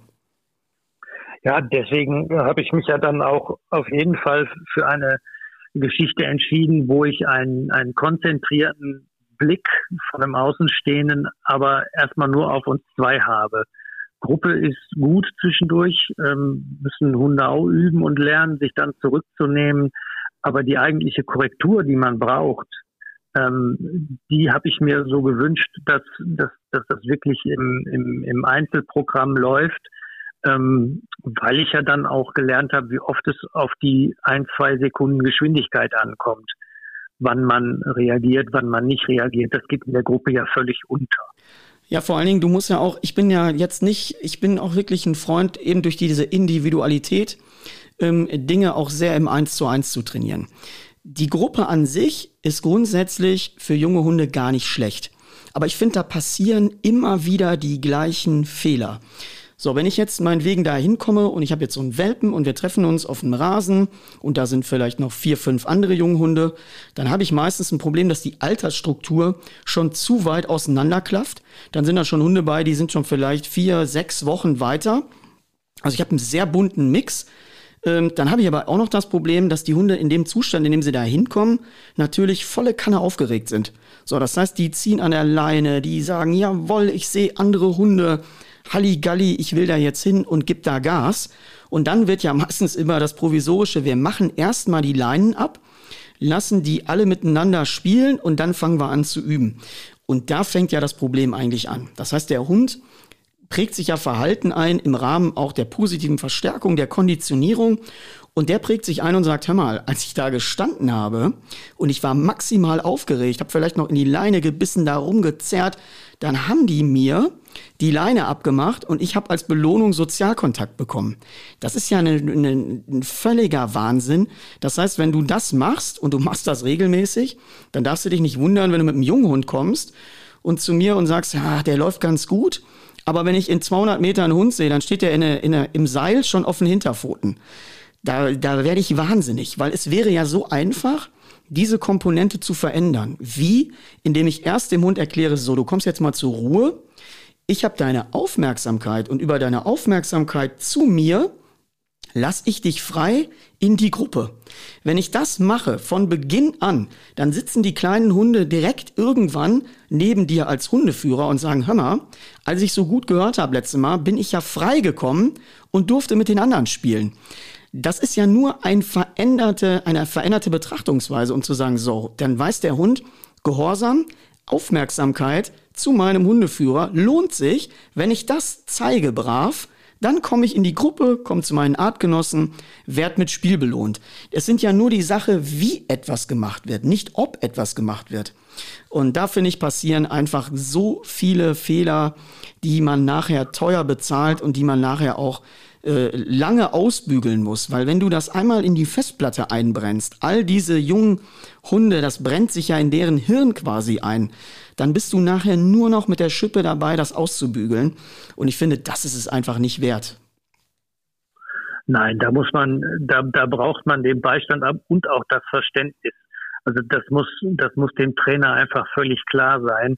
Ja, deswegen habe ich mich ja dann auch auf jeden Fall für eine Geschichte entschieden, wo ich einen, einen konzentrierten Blick von einem Außenstehenden, aber erstmal nur auf uns zwei habe. Gruppe ist gut zwischendurch, ähm, müssen Hunde auch üben und lernen, sich dann zurückzunehmen. Aber die eigentliche Korrektur, die man braucht, ähm, die habe ich mir so gewünscht, dass, dass, dass das wirklich im, im, im Einzelprogramm läuft, ähm, weil ich ja dann auch gelernt habe, wie oft es auf die ein, zwei Sekunden Geschwindigkeit ankommt, wann man reagiert, wann man nicht reagiert. Das geht in der Gruppe ja völlig unter. Ja, vor allen Dingen, du musst ja auch, ich bin ja jetzt nicht, ich bin auch wirklich ein Freund, eben durch diese Individualität ähm, Dinge auch sehr im Eins zu eins zu trainieren. Die Gruppe an sich ist grundsätzlich für junge Hunde gar nicht schlecht. Aber ich finde, da passieren immer wieder die gleichen Fehler. So, wenn ich jetzt meinetwegen da hinkomme und ich habe jetzt so einen Welpen und wir treffen uns auf dem Rasen und da sind vielleicht noch vier, fünf andere Junghunde, dann habe ich meistens ein Problem, dass die Altersstruktur schon zu weit auseinanderklafft. Dann sind da schon Hunde bei, die sind schon vielleicht vier, sechs Wochen weiter. Also ich habe einen sehr bunten Mix. Ähm, dann habe ich aber auch noch das Problem, dass die Hunde in dem Zustand, in dem sie da hinkommen, natürlich volle Kanne aufgeregt sind. So, das heißt, die ziehen an der Leine, die sagen, jawoll, ich sehe andere Hunde. Halligalli, ich will da jetzt hin und gib da Gas. Und dann wird ja meistens immer das Provisorische, wir machen erstmal die Leinen ab, lassen die alle miteinander spielen und dann fangen wir an zu üben. Und da fängt ja das Problem eigentlich an. Das heißt, der Hund prägt sich ja Verhalten ein im Rahmen auch der positiven Verstärkung, der Konditionierung. Und der prägt sich ein und sagt, hör mal, als ich da gestanden habe und ich war maximal aufgeregt, habe vielleicht noch in die Leine gebissen, da rumgezerrt, dann haben die mir die Leine abgemacht und ich habe als Belohnung Sozialkontakt bekommen. Das ist ja eine, eine, ein völliger Wahnsinn. Das heißt, wenn du das machst und du machst das regelmäßig, dann darfst du dich nicht wundern, wenn du mit einem Junghund kommst und zu mir und sagst, ja, der läuft ganz gut. Aber wenn ich in 200 Metern einen Hund sehe, dann steht der in eine, in eine, im Seil schon auf den Hinterpfoten. Da, da werde ich wahnsinnig, weil es wäre ja so einfach, diese Komponente zu verändern. Wie? Indem ich erst dem Hund erkläre, so, du kommst jetzt mal zur Ruhe, ich habe deine Aufmerksamkeit und über deine Aufmerksamkeit zu mir lass ich dich frei in die Gruppe. Wenn ich das mache von Beginn an, dann sitzen die kleinen Hunde direkt irgendwann neben dir als Hundeführer und sagen, hör mal, als ich so gut gehört habe letztes Mal, bin ich ja frei gekommen und durfte mit den anderen spielen. Das ist ja nur ein veränderte, eine veränderte Betrachtungsweise, um zu sagen, so, dann weiß der Hund, Gehorsam, Aufmerksamkeit zu meinem Hundeführer lohnt sich, wenn ich das zeige brav, dann komme ich in die Gruppe, komme zu meinen Artgenossen, werde mit Spiel belohnt. Es sind ja nur die Sache, wie etwas gemacht wird, nicht ob etwas gemacht wird. Und da finde ich passieren einfach so viele Fehler, die man nachher teuer bezahlt und die man nachher auch äh, lange ausbügeln muss, weil wenn du das einmal in die Festplatte einbrennst, all diese jungen Hunde, das brennt sich ja in deren Hirn quasi ein, dann bist du nachher nur noch mit der Schippe dabei, das auszubügeln. Und ich finde, das ist es einfach nicht wert. Nein, da muss man, da, da braucht man den Beistand und auch das Verständnis. Also das muss, das muss dem Trainer einfach völlig klar sein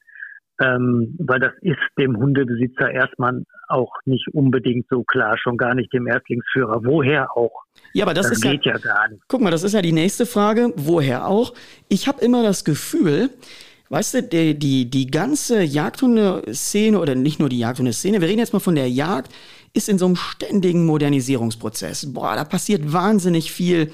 ähm, weil das ist dem Hundebesitzer erstmal auch nicht unbedingt so klar, schon gar nicht dem Erstlingsführer. Woher auch? Ja, aber das, das ist geht ja, ja gar nicht. Guck mal, das ist ja die nächste Frage. Woher auch? Ich habe immer das Gefühl, Weißt du, die, die, die ganze Jagdhunde-Szene oder nicht nur die Jagdhunde-Szene, wir reden jetzt mal von der Jagd, ist in so einem ständigen Modernisierungsprozess. Boah, da passiert wahnsinnig viel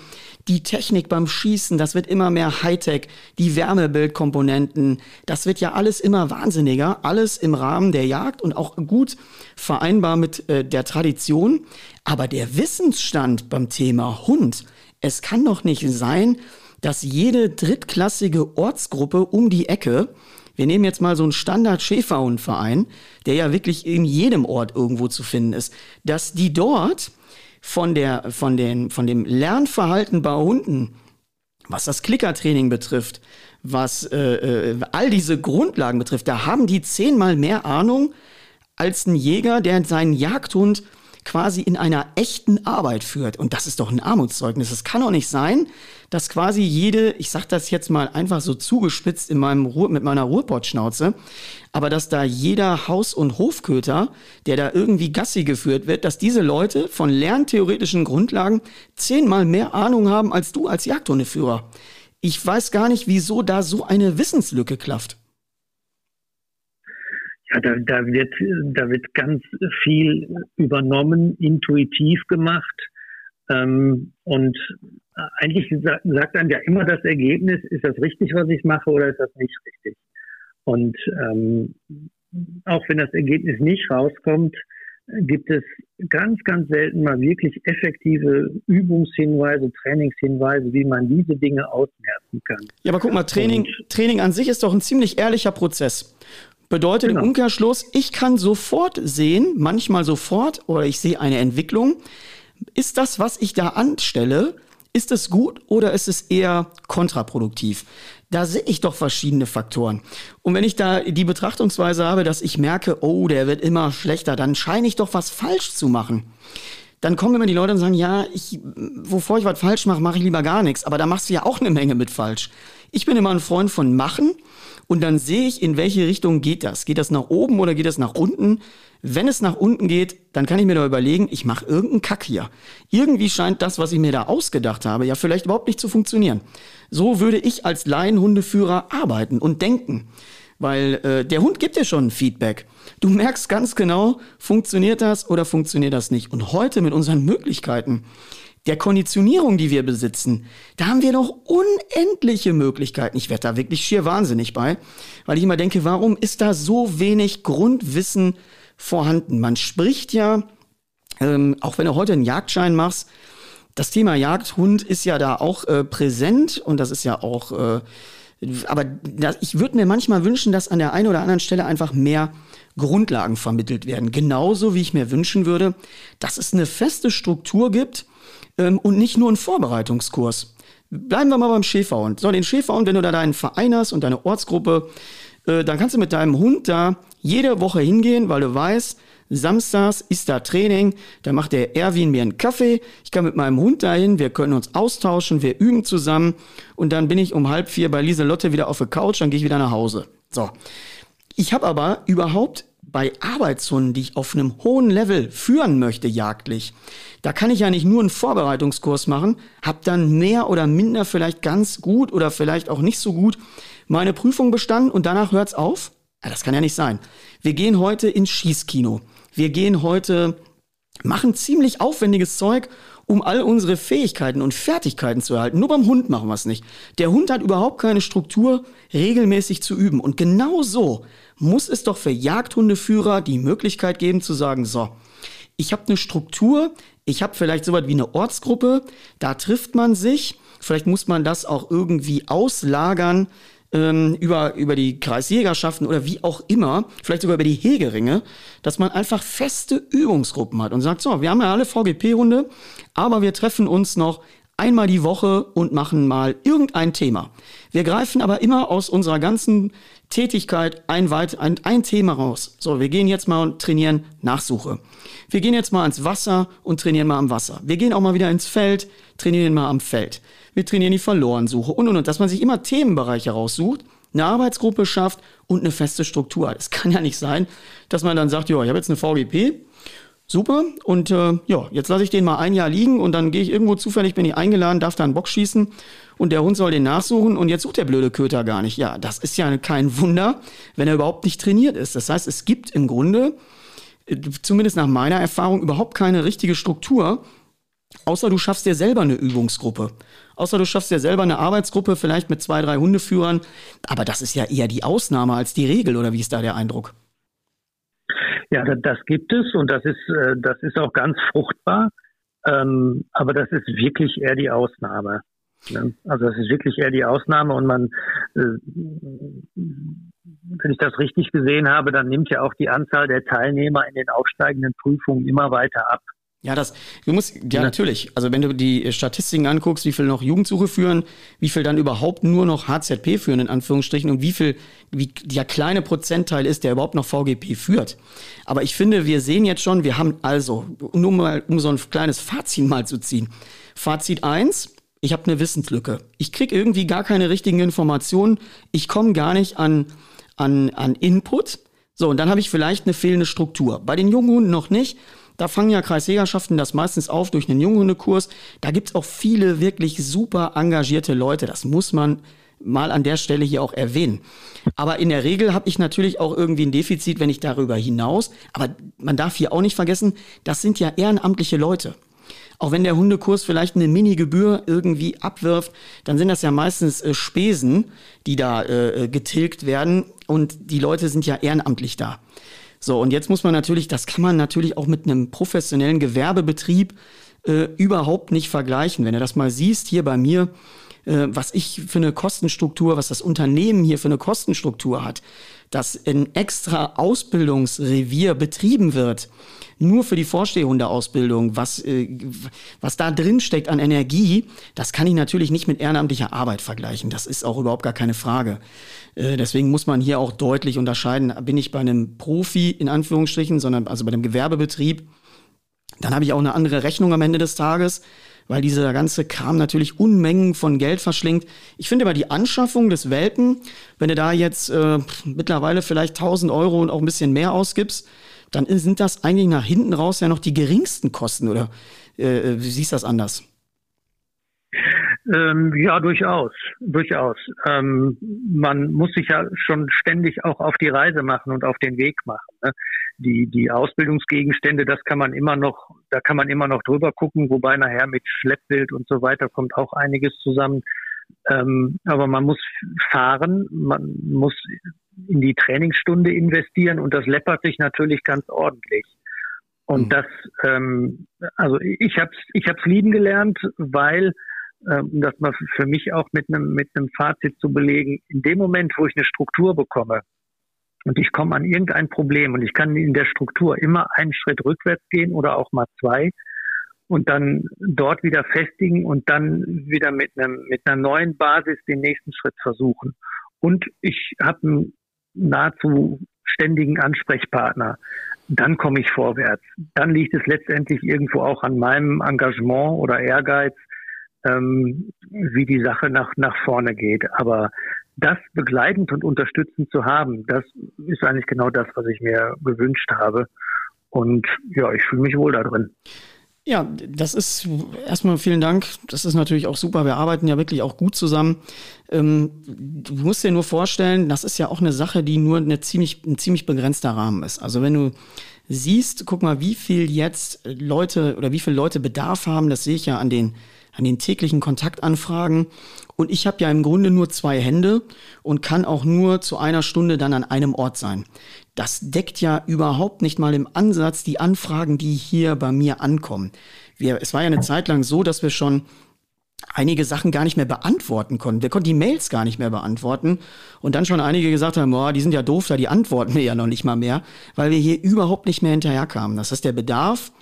die Technik beim Schießen, das wird immer mehr Hightech, die Wärmebildkomponenten, das wird ja alles immer wahnsinniger, alles im Rahmen der Jagd und auch gut vereinbar mit äh, der Tradition. Aber der Wissensstand beim Thema Hund, es kann doch nicht sein, dass jede drittklassige Ortsgruppe um die Ecke, wir nehmen jetzt mal so einen Standard-Schäferhundverein, der ja wirklich in jedem Ort irgendwo zu finden ist, dass die dort von, der, von, den, von dem Lernverhalten bei Hunden, was das Klickertraining betrifft, was äh, äh, all diese Grundlagen betrifft, da haben die zehnmal mehr Ahnung als ein Jäger, der seinen Jagdhund quasi in einer echten Arbeit führt. Und das ist doch ein Armutszeugnis. Es kann doch nicht sein, dass quasi jede, ich sag das jetzt mal einfach so zugespitzt in meinem Ruhr, mit meiner Ruhrpottschnauze, aber dass da jeder Haus- und Hofköter, der da irgendwie Gassi geführt wird, dass diese Leute von lerntheoretischen Grundlagen zehnmal mehr Ahnung haben als du als Jagdhundeführer. Ich weiß gar nicht, wieso da so eine Wissenslücke klafft. Ja, da, da, wird, da wird ganz viel übernommen, intuitiv gemacht. Ähm, und eigentlich sagt dann ja immer das Ergebnis, ist das richtig, was ich mache, oder ist das nicht richtig? Und ähm, auch wenn das Ergebnis nicht rauskommt, gibt es ganz, ganz selten mal wirklich effektive Übungshinweise, Trainingshinweise, wie man diese Dinge ausmerzen kann. Ja, aber guck mal, Training, Training an sich ist doch ein ziemlich ehrlicher Prozess. Bedeutet genau. im Umkehrschluss, ich kann sofort sehen, manchmal sofort, oder ich sehe eine Entwicklung. Ist das, was ich da anstelle, ist es gut oder ist es eher kontraproduktiv? Da sehe ich doch verschiedene Faktoren. Und wenn ich da die Betrachtungsweise habe, dass ich merke, oh, der wird immer schlechter, dann scheine ich doch was falsch zu machen. Dann kommen immer die Leute und sagen, ja, ich, wovor ich was falsch mache, mache ich lieber gar nichts. Aber da machst du ja auch eine Menge mit falsch. Ich bin immer ein Freund von machen und dann sehe ich, in welche Richtung geht das. Geht das nach oben oder geht das nach unten? Wenn es nach unten geht, dann kann ich mir da überlegen, ich mache irgendeinen Kack hier. Irgendwie scheint das, was ich mir da ausgedacht habe, ja vielleicht überhaupt nicht zu funktionieren. So würde ich als Laienhundeführer arbeiten und denken. Weil äh, der Hund gibt dir schon Feedback. Du merkst ganz genau, funktioniert das oder funktioniert das nicht. Und heute mit unseren Möglichkeiten, der Konditionierung, die wir besitzen, da haben wir noch unendliche Möglichkeiten. Ich werde da wirklich schier wahnsinnig bei, weil ich immer denke, warum ist da so wenig Grundwissen vorhanden? Man spricht ja, ähm, auch wenn du heute einen Jagdschein machst, das Thema Jagdhund ist ja da auch äh, präsent und das ist ja auch, äh, aber das, ich würde mir manchmal wünschen, dass an der einen oder anderen Stelle einfach mehr Grundlagen vermittelt werden. Genauso wie ich mir wünschen würde, dass es eine feste Struktur gibt, ähm, und nicht nur ein Vorbereitungskurs. Bleiben wir mal beim Schäferhund. So, den Schäferhund, wenn du da deinen Verein hast und deine Ortsgruppe, äh, dann kannst du mit deinem Hund da jede Woche hingehen, weil du weißt, Samstags ist da Training, da macht der Erwin mir einen Kaffee, ich kann mit meinem Hund dahin, wir können uns austauschen, wir üben zusammen und dann bin ich um halb vier bei Lieselotte wieder auf der Couch, dann gehe ich wieder nach Hause. So. Ich habe aber überhaupt bei Arbeitshunden, die ich auf einem hohen Level führen möchte, jagdlich, da kann ich ja nicht nur einen Vorbereitungskurs machen, habe dann mehr oder minder vielleicht ganz gut oder vielleicht auch nicht so gut meine Prüfung bestanden und danach hört's auf? Ja, das kann ja nicht sein. Wir gehen heute ins Schießkino. Wir gehen heute, machen ziemlich aufwendiges Zeug, um all unsere Fähigkeiten und Fertigkeiten zu erhalten. Nur beim Hund machen wir es nicht. Der Hund hat überhaupt keine Struktur, regelmäßig zu üben. Und genau so muss es doch für Jagdhundeführer die Möglichkeit geben zu sagen, so, ich habe eine Struktur, ich habe vielleicht so was wie eine Ortsgruppe, da trifft man sich, vielleicht muss man das auch irgendwie auslagern ähm, über, über die Kreisjägerschaften oder wie auch immer, vielleicht sogar über die Hegeringe, dass man einfach feste Übungsgruppen hat und sagt, so, wir haben ja alle VGP-Hunde, aber wir treffen uns noch einmal die Woche und machen mal irgendein Thema. Wir greifen aber immer aus unserer ganzen Tätigkeit ein, ein, ein Thema raus. So, wir gehen jetzt mal und trainieren Nachsuche. Wir gehen jetzt mal ans Wasser und trainieren mal am Wasser. Wir gehen auch mal wieder ins Feld, trainieren mal am Feld. Wir trainieren die Verlorensuche und und und. Dass man sich immer Themenbereiche raussucht, eine Arbeitsgruppe schafft und eine feste Struktur hat. Es kann ja nicht sein, dass man dann sagt, ja, ich habe jetzt eine VGP, super, und äh, ja, jetzt lasse ich den mal ein Jahr liegen und dann gehe ich irgendwo zufällig, bin ich eingeladen, darf da einen Bock schießen und der Hund soll den nachsuchen und jetzt sucht der blöde Köter gar nicht. Ja, das ist ja kein Wunder, wenn er überhaupt nicht trainiert ist. Das heißt, es gibt im Grunde, äh, zumindest nach meiner Erfahrung, überhaupt keine richtige Struktur, außer du schaffst dir selber eine Übungsgruppe. Außer du schaffst dir selber eine Arbeitsgruppe, vielleicht mit zwei, drei Hundeführern. Aber das ist ja eher die Ausnahme als die Regel, oder wie ist da der Eindruck? Ja, das gibt es und das ist, äh, das ist auch ganz fruchtbar. Ähm, aber das ist wirklich eher die Ausnahme. Ne? Also das ist wirklich eher die Ausnahme und man, äh, wenn ich das richtig gesehen habe, dann nimmt ja auch die Anzahl der Teilnehmer in den aufsteigenden Prüfungen immer weiter ab. Ja, das, du musst, ja, natürlich. Also wenn du die Statistiken anguckst, wie viel noch Jugendsuche führen, wie viel dann überhaupt nur noch HZP führen, in Anführungsstrichen, und wie viel, wie der kleine Prozentteil ist, der überhaupt noch VGP führt. Aber ich finde, wir sehen jetzt schon, wir haben also, nur mal, um so ein kleines Fazit mal zu ziehen. Fazit eins: ich habe eine Wissenslücke. Ich krieg irgendwie gar keine richtigen Informationen. Ich komme gar nicht an, an, an Input. So, und dann habe ich vielleicht eine fehlende Struktur. Bei den jungen Hunden noch nicht. Da fangen ja Kreisjägerschaften das meistens auf durch einen Junghundekurs. Da gibt's auch viele wirklich super engagierte Leute. Das muss man mal an der Stelle hier auch erwähnen. Aber in der Regel habe ich natürlich auch irgendwie ein Defizit, wenn ich darüber hinaus. Aber man darf hier auch nicht vergessen, das sind ja ehrenamtliche Leute. Auch wenn der Hundekurs vielleicht eine Mini-Gebühr irgendwie abwirft, dann sind das ja meistens äh, Spesen, die da äh, getilgt werden. Und die Leute sind ja ehrenamtlich da. So, und jetzt muss man natürlich, das kann man natürlich auch mit einem professionellen Gewerbebetrieb äh, überhaupt nicht vergleichen. Wenn du das mal siehst, hier bei mir, äh, was ich für eine Kostenstruktur, was das Unternehmen hier für eine Kostenstruktur hat, dass ein extra Ausbildungsrevier betrieben wird, nur für die Vorstehhundeausbildung, was, äh, was da drin steckt an Energie, das kann ich natürlich nicht mit ehrenamtlicher Arbeit vergleichen. Das ist auch überhaupt gar keine Frage. Äh, deswegen muss man hier auch deutlich unterscheiden, bin ich bei einem Profi in Anführungsstrichen, sondern also bei einem Gewerbebetrieb, dann habe ich auch eine andere Rechnung am Ende des Tages weil dieser ganze Kram natürlich Unmengen von Geld verschlingt. Ich finde aber die Anschaffung des Welpen, wenn du da jetzt äh, mittlerweile vielleicht 1000 Euro und auch ein bisschen mehr ausgibst, dann sind das eigentlich nach hinten raus ja noch die geringsten Kosten, oder äh, äh, siehst du das anders? Ähm, ja, durchaus, durchaus. Ähm, man muss sich ja schon ständig auch auf die Reise machen und auf den Weg machen. Ne? Die, die Ausbildungsgegenstände, das kann man immer noch, da kann man immer noch drüber gucken, wobei nachher mit Schleppbild und so weiter kommt auch einiges zusammen. Ähm, aber man muss fahren, man muss in die Trainingsstunde investieren und das läppert sich natürlich ganz ordentlich. Und mhm. das, ähm, also ich habe es ich hab's lieben gelernt, weil, ähm, das mal für mich auch mit einem mit einem Fazit zu belegen, in dem Moment, wo ich eine Struktur bekomme und ich komme an irgendein Problem und ich kann in der Struktur immer einen Schritt rückwärts gehen oder auch mal zwei und dann dort wieder festigen und dann wieder mit einem mit einer neuen Basis den nächsten Schritt versuchen. Und ich habe einen nahezu ständigen Ansprechpartner, dann komme ich vorwärts. Dann liegt es letztendlich irgendwo auch an meinem Engagement oder Ehrgeiz, ähm, wie die Sache nach, nach vorne geht. Aber das begleitend und unterstützend zu haben, das ist eigentlich genau das, was ich mir gewünscht habe. Und ja, ich fühle mich wohl da drin. Ja, das ist erstmal vielen Dank. Das ist natürlich auch super. Wir arbeiten ja wirklich auch gut zusammen. Ähm, du musst dir nur vorstellen, das ist ja auch eine Sache, die nur eine ziemlich, ein ziemlich begrenzter Rahmen ist. Also wenn du siehst, guck mal, wie viel jetzt Leute oder wie viele Leute Bedarf haben, das sehe ich ja an den, an den täglichen Kontaktanfragen. Und ich habe ja im Grunde nur zwei Hände und kann auch nur zu einer Stunde dann an einem Ort sein. Das deckt ja überhaupt nicht mal im Ansatz die Anfragen, die hier bei mir ankommen. Wir, es war ja eine Zeit lang so, dass wir schon einige Sachen gar nicht mehr beantworten konnten. Wir konnten die Mails gar nicht mehr beantworten. Und dann schon einige gesagt haben, boah, die sind ja doof, da die antworten wir ja noch nicht mal mehr, weil wir hier überhaupt nicht mehr hinterherkamen. Das heißt, der Bedarf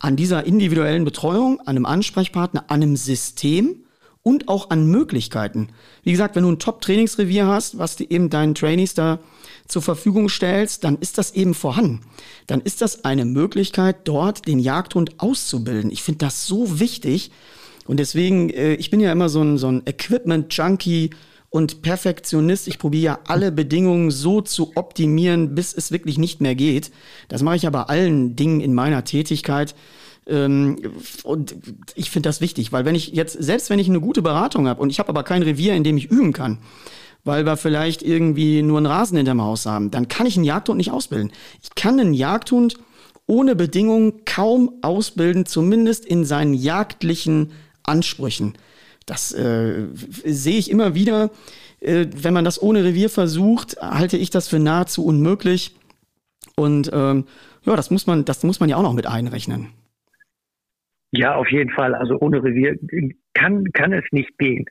an dieser individuellen Betreuung, an einem Ansprechpartner, an einem System und auch an Möglichkeiten. Wie gesagt, wenn du ein Top-Trainingsrevier hast, was die eben deinen Trainees da zur Verfügung stellst, dann ist das eben vorhanden. Dann ist das eine Möglichkeit, dort den Jagdhund auszubilden. Ich finde das so wichtig. Und deswegen, äh, ich bin ja immer so ein, so ein Equipment-Junkie und Perfektionist. Ich probiere ja alle Bedingungen so zu optimieren, bis es wirklich nicht mehr geht. Das mache ich aber allen Dingen in meiner Tätigkeit. Ähm, und ich finde das wichtig, weil wenn ich jetzt, selbst wenn ich eine gute Beratung habe und ich habe aber kein Revier, in dem ich üben kann, weil wir vielleicht irgendwie nur einen Rasen hinterm Haus haben, dann kann ich einen Jagdhund nicht ausbilden. Ich kann einen Jagdhund ohne Bedingungen kaum ausbilden, zumindest in seinen jagdlichen Ansprüchen. Das äh, sehe ich immer wieder. Äh, wenn man das ohne Revier versucht, halte ich das für nahezu unmöglich. Und ähm, ja, das muss man, das muss man ja auch noch mit einrechnen. Ja, auf jeden Fall. Also ohne Revier kann, kann es nicht gehen,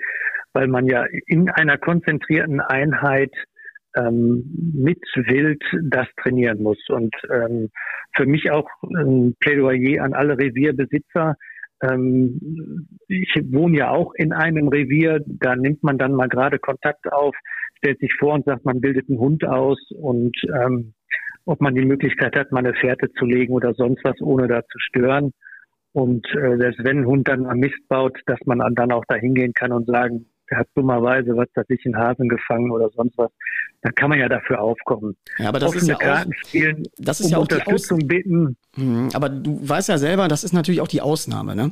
weil man ja in einer konzentrierten Einheit ähm, mit Wild das trainieren muss. Und ähm, für mich auch ein Plädoyer an alle Revierbesitzer. Ähm, ich wohne ja auch in einem Revier, da nimmt man dann mal gerade Kontakt auf, stellt sich vor und sagt, man bildet einen Hund aus und ähm, ob man die Möglichkeit hat, mal eine Fährte zu legen oder sonst was, ohne da zu stören. Und äh, selbst wenn ein Hund dann mal Mist baut, dass man dann auch da hingehen kann und sagen, der hat dummerweise was da sich in Hasen gefangen oder sonst was, dann kann man ja dafür aufkommen. Ja, aber das Offene ist ja Karten auch, spielen, das ist um ja auch Unterstützung bitten. Mhm, aber du weißt ja selber, das ist natürlich auch die Ausnahme. Ne?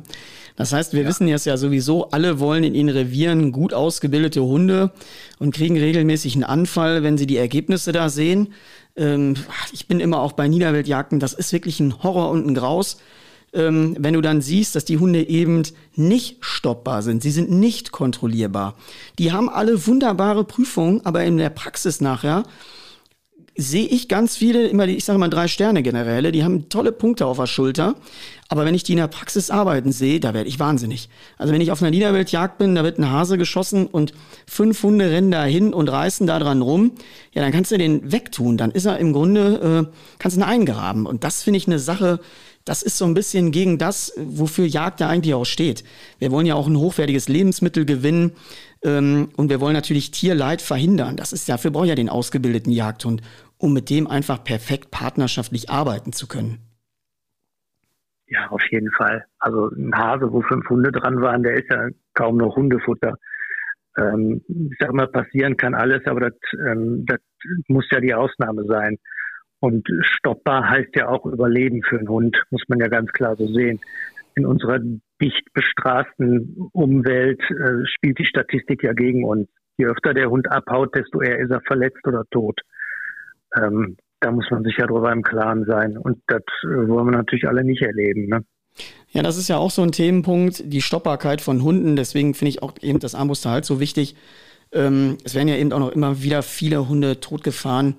Das heißt, wir ja. wissen jetzt ja sowieso, alle wollen in ihren Revieren gut ausgebildete Hunde und kriegen regelmäßig einen Anfall, wenn sie die Ergebnisse da sehen. Ähm, ich bin immer auch bei Niederweltjagden, das ist wirklich ein Horror und ein Graus ähm, wenn du dann siehst, dass die Hunde eben nicht stoppbar sind, sie sind nicht kontrollierbar. Die haben alle wunderbare Prüfungen, aber in der Praxis nachher sehe ich ganz viele, immer die, ich sage mal drei Sterne Generäle, die haben tolle Punkte auf der Schulter. Aber wenn ich die in der Praxis arbeiten sehe, da werde ich wahnsinnig. Also wenn ich auf einer Niederweltjagd bin, da wird ein Hase geschossen und fünf Hunde rennen da hin und reißen da dran rum, ja, dann kannst du den wegtun. Dann ist er im Grunde, äh, kannst du ihn eingraben. Und das finde ich eine Sache, das ist so ein bisschen gegen das, wofür Jagd ja eigentlich auch steht. Wir wollen ja auch ein hochwertiges Lebensmittel gewinnen ähm, und wir wollen natürlich Tierleid verhindern. Das ist dafür braucht ja den ausgebildeten Jagdhund, um mit dem einfach perfekt partnerschaftlich arbeiten zu können. Ja, auf jeden Fall. Also ein Hase, wo fünf Hunde dran waren, der ist ja kaum noch Hundefutter. Ähm, ich sag mal, passieren kann alles, aber das, ähm, das muss ja die Ausnahme sein. Und stoppbar heißt ja auch Überleben für einen Hund, muss man ja ganz klar so sehen. In unserer dicht bestraßten Umwelt äh, spielt die Statistik ja gegen uns. Je öfter der Hund abhaut, desto eher ist er verletzt oder tot. Ähm, da muss man sich ja drüber im Klaren sein. Und das äh, wollen wir natürlich alle nicht erleben. Ne? Ja, das ist ja auch so ein Themenpunkt, die Stoppbarkeit von Hunden. Deswegen finde ich auch eben das Armbrustverhalt so wichtig. Ähm, es werden ja eben auch noch immer wieder viele Hunde totgefahren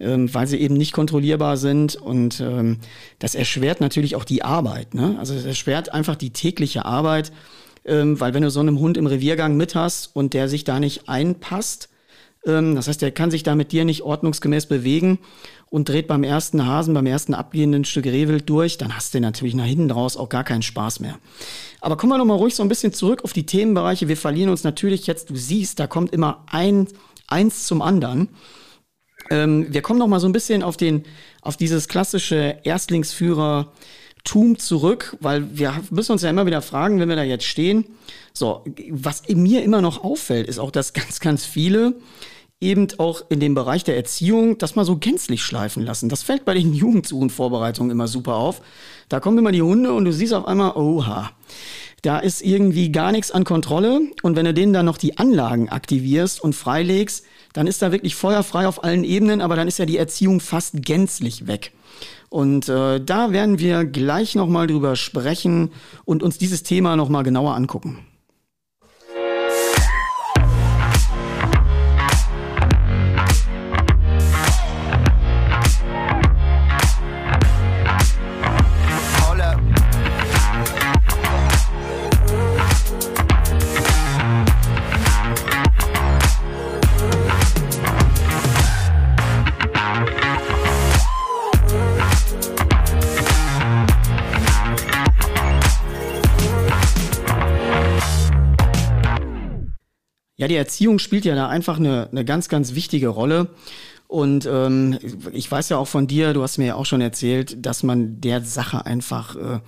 ähm, weil sie eben nicht kontrollierbar sind. Und ähm, das erschwert natürlich auch die Arbeit. Ne? Also es erschwert einfach die tägliche Arbeit, ähm, weil wenn du so einen Hund im Reviergang mit hast und der sich da nicht einpasst, ähm, das heißt, der kann sich da mit dir nicht ordnungsgemäß bewegen und dreht beim ersten Hasen, beim ersten abgehenden Stück Rehwild durch, dann hast du natürlich nach hinten raus auch gar keinen Spaß mehr. Aber kommen wir noch mal ruhig so ein bisschen zurück auf die Themenbereiche. Wir verlieren uns natürlich jetzt, du siehst, da kommt immer ein, eins zum anderen. Ähm, wir kommen noch mal so ein bisschen auf den, auf dieses klassische Erstlingsführer-Tum zurück, weil wir müssen uns ja immer wieder fragen, wenn wir da jetzt stehen. So, was mir immer noch auffällt, ist auch, dass ganz, ganz viele eben auch in dem Bereich der Erziehung das mal so gänzlich schleifen lassen. Das fällt bei den Jugendsuchenvorbereitungen immer super auf. Da kommen immer die Hunde und du siehst auf einmal, oha, da ist irgendwie gar nichts an Kontrolle. Und wenn du denen dann noch die Anlagen aktivierst und freilegst, dann ist da wirklich feuerfrei auf allen Ebenen, aber dann ist ja die Erziehung fast gänzlich weg. Und äh, da werden wir gleich nochmal drüber sprechen und uns dieses Thema nochmal genauer angucken. Ja, die Erziehung spielt ja da einfach eine, eine ganz, ganz wichtige Rolle. Und ähm, ich weiß ja auch von dir, du hast mir ja auch schon erzählt, dass man der Sache einfach, äh,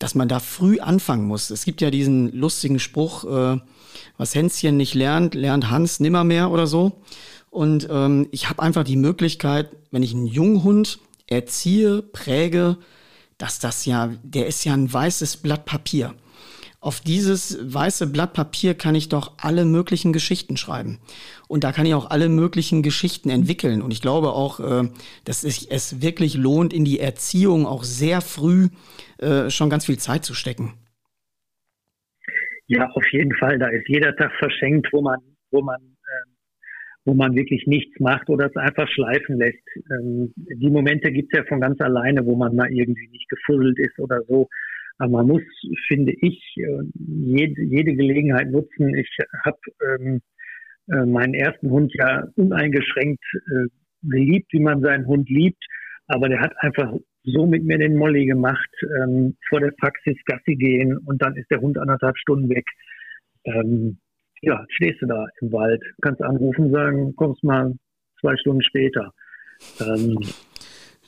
dass man da früh anfangen muss. Es gibt ja diesen lustigen Spruch, äh, was Hänschen nicht lernt, lernt Hans nimmermehr oder so. Und ähm, ich habe einfach die Möglichkeit, wenn ich einen Junghund erziehe, präge, dass das ja, der ist ja ein weißes Blatt Papier auf dieses weiße Blatt Papier kann ich doch alle möglichen Geschichten schreiben. Und da kann ich auch alle möglichen Geschichten entwickeln. Und ich glaube auch, äh, dass es wirklich lohnt, in die Erziehung auch sehr früh äh, schon ganz viel Zeit zu stecken. Ja, auf jeden Fall. Da ist jeder Tag verschenkt, wo man, wo man, äh, wo man wirklich nichts macht oder es einfach schleifen lässt. Ähm, die Momente gibt es ja von ganz alleine, wo man mal irgendwie nicht gefusselt ist oder so. Aber man muss, finde ich, äh, jede, Gelegenheit nutzen. Ich habe ähm, äh, meinen ersten Hund ja uneingeschränkt äh, geliebt, wie man seinen Hund liebt. Aber der hat einfach so mit mir den Molly gemacht, ähm, vor der Praxis Gassi gehen und dann ist der Hund anderthalb Stunden weg. Ähm, ja, stehst du da im Wald, kannst anrufen, sagen, kommst mal zwei Stunden später. Ähm,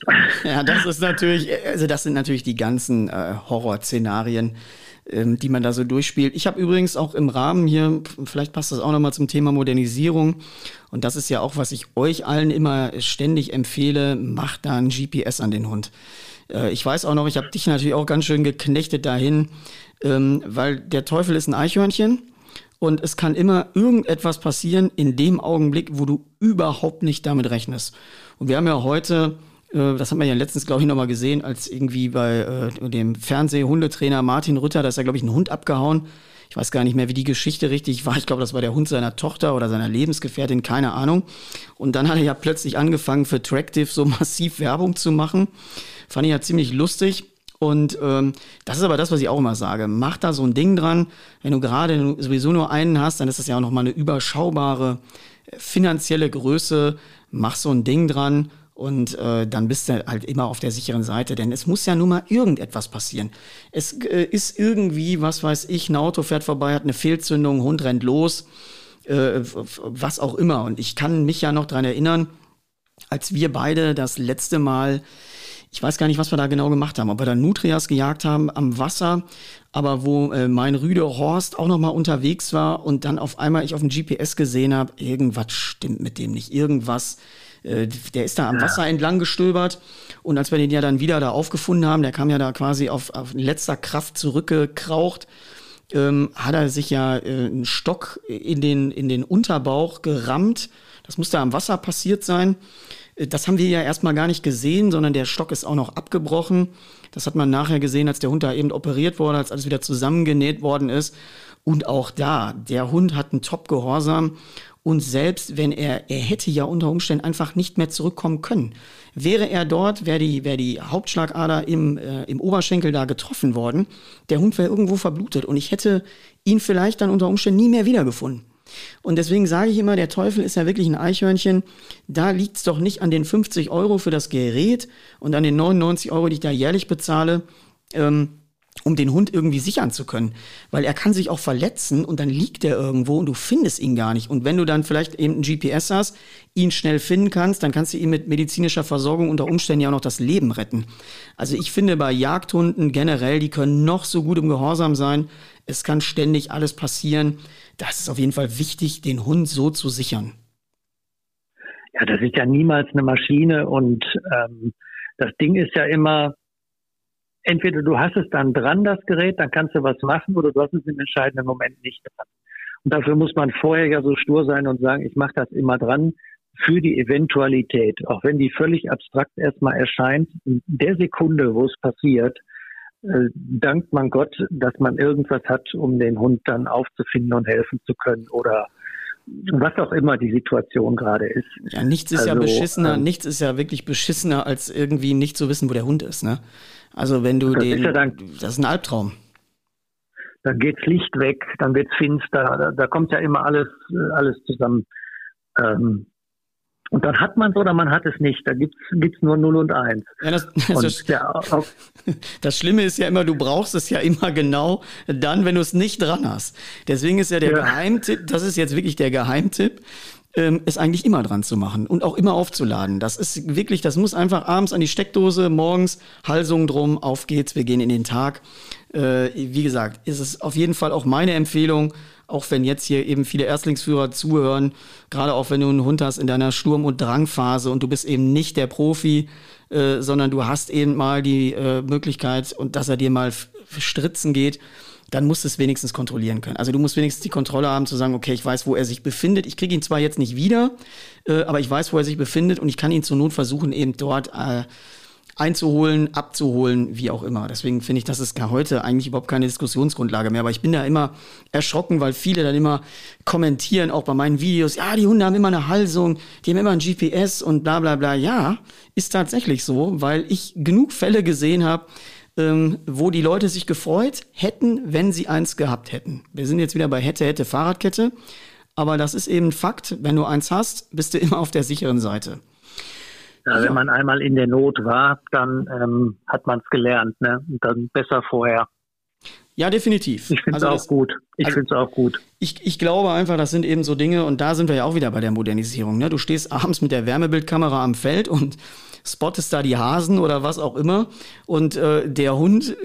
ja, das ist natürlich, also das sind natürlich die ganzen äh, Horrorszenarien, ähm, die man da so durchspielt. Ich habe übrigens auch im Rahmen hier, vielleicht passt das auch nochmal zum Thema Modernisierung, und das ist ja auch, was ich euch allen immer ständig empfehle, macht da ein GPS an den Hund. Äh, ich weiß auch noch, ich habe dich natürlich auch ganz schön geknechtet dahin, ähm, weil der Teufel ist ein Eichhörnchen. Und es kann immer irgendetwas passieren in dem Augenblick, wo du überhaupt nicht damit rechnest. Und wir haben ja heute das hat man ja letztens, glaube ich, nochmal gesehen, als irgendwie bei äh, dem Fernsehhundetrainer Martin Rütter, da ist ja, glaube ich, ein Hund abgehauen. Ich weiß gar nicht mehr, wie die Geschichte richtig war. Ich glaube, das war der Hund seiner Tochter oder seiner Lebensgefährtin, keine Ahnung. Und dann hat er ja plötzlich angefangen, für Tractive so massiv Werbung zu machen. Fand ich ja ziemlich lustig. Und ähm, das ist aber das, was ich auch immer sage. Mach da so ein Ding dran. Wenn du gerade sowieso nur einen hast, dann ist das ja auch nochmal eine überschaubare äh, finanzielle Größe. Mach so ein Ding dran und äh, dann bist du halt immer auf der sicheren Seite, denn es muss ja nun mal irgendetwas passieren. Es äh, ist irgendwie, was weiß ich, ein Auto fährt vorbei, hat eine Fehlzündung, Hund rennt los, äh, was auch immer. Und ich kann mich ja noch dran erinnern, als wir beide das letzte Mal, ich weiß gar nicht, was wir da genau gemacht haben, ob wir da Nutrias gejagt haben am Wasser, aber wo äh, mein Rüde Horst auch noch mal unterwegs war und dann auf einmal ich auf dem GPS gesehen habe, irgendwas stimmt mit dem nicht, irgendwas äh, der ist da am Wasser entlang gestöbert. Und als wir den ja dann wieder da aufgefunden haben, der kam ja da quasi auf, auf letzter Kraft zurückgekraucht, ähm, hat er sich ja äh, einen Stock in den, in den Unterbauch gerammt. Das musste am Wasser passiert sein. Äh, das haben wir ja erstmal gar nicht gesehen, sondern der Stock ist auch noch abgebrochen. Das hat man nachher gesehen, als der Hund da eben operiert wurde, als alles wieder zusammengenäht worden ist. Und auch da, der Hund hat einen Top-Gehorsam und selbst wenn er, er hätte ja unter Umständen einfach nicht mehr zurückkommen können. Wäre er dort, wäre die, wäre die Hauptschlagader im, äh, im Oberschenkel da getroffen worden, der Hund wäre irgendwo verblutet und ich hätte ihn vielleicht dann unter Umständen nie mehr wiedergefunden. Und deswegen sage ich immer, der Teufel ist ja wirklich ein Eichhörnchen. Da liegt es doch nicht an den 50 Euro für das Gerät und an den 99 Euro, die ich da jährlich bezahle. Ähm, um den Hund irgendwie sichern zu können. Weil er kann sich auch verletzen und dann liegt er irgendwo und du findest ihn gar nicht. Und wenn du dann vielleicht eben ein GPS hast, ihn schnell finden kannst, dann kannst du ihm mit medizinischer Versorgung unter Umständen ja auch noch das Leben retten. Also ich finde bei Jagdhunden generell, die können noch so gut im Gehorsam sein. Es kann ständig alles passieren. Das ist auf jeden Fall wichtig, den Hund so zu sichern. Ja, das ist ja niemals eine Maschine und ähm, das Ding ist ja immer, entweder du hast es dann dran, das Gerät, dann kannst du was machen, oder du hast es im entscheidenden Moment nicht dran. Und dafür muss man vorher ja so stur sein und sagen, ich mache das immer dran für die Eventualität, auch wenn die völlig abstrakt erstmal erscheint. In der Sekunde, wo es passiert, äh, dankt man Gott, dass man irgendwas hat, um den Hund dann aufzufinden und helfen zu können oder was auch immer die Situation gerade ist. Ja, nichts ist also, ja beschissener, ähm, nichts ist ja wirklich beschissener, als irgendwie nicht zu wissen, wo der Hund ist, ne? Also wenn du das den, ist ja dann, das ist ein Albtraum. Dann geht's Licht weg, dann wird's finster, da, da kommt ja immer alles, alles zusammen. Ähm, und dann hat man es oder man hat es nicht. Da gibt's gibt's nur 0 und 1. Ja, das, das, ja, das, Schlimme ist ja immer, du brauchst es ja immer genau dann, wenn du es nicht dran hast. Deswegen ist ja der ja. Geheimtipp, das ist jetzt wirklich der Geheimtipp, ähm, es eigentlich immer dran zu machen und auch immer aufzuladen. Das ist wirklich, das muss einfach abends an die Steckdose, morgens Halsung drum, auf geht's, wir gehen in den Tag. Äh, wie gesagt, ist es auf jeden Fall auch meine Empfehlung, auch wenn jetzt hier eben viele Erstlingsführer zuhören, gerade auch wenn du einen Hund hast in deiner Sturm- und Drangphase und du bist eben nicht der Profi, äh, sondern du hast eben mal die äh, Möglichkeit und dass er dir mal stritzen geht, dann musst du es wenigstens kontrollieren können. Also du musst wenigstens die Kontrolle haben zu sagen, okay, ich weiß, wo er sich befindet. Ich kriege ihn zwar jetzt nicht wieder, äh, aber ich weiß, wo er sich befindet und ich kann ihn zur Not versuchen, eben dort äh, einzuholen, abzuholen, wie auch immer. Deswegen finde ich, das ist heute eigentlich überhaupt keine Diskussionsgrundlage mehr. Aber ich bin da immer erschrocken, weil viele dann immer kommentieren, auch bei meinen Videos, ja, die Hunde haben immer eine Halsung, die haben immer ein GPS und bla bla bla. Ja, ist tatsächlich so, weil ich genug Fälle gesehen habe, ähm, wo die Leute sich gefreut hätten, wenn sie eins gehabt hätten. Wir sind jetzt wieder bei hätte, hätte, Fahrradkette. Aber das ist eben Fakt. Wenn du eins hast, bist du immer auf der sicheren Seite. Ja, wenn man einmal in der Not war, dann ähm, hat man es gelernt, ne? Und dann besser vorher. Ja, definitiv. Ich finde es also auch gut. Ich also, finde es auch gut. Ich, ich glaube einfach, das sind eben so Dinge, und da sind wir ja auch wieder bei der Modernisierung. Ne? Du stehst abends mit der Wärmebildkamera am Feld und spottest da die Hasen oder was auch immer. Und äh, der Hund,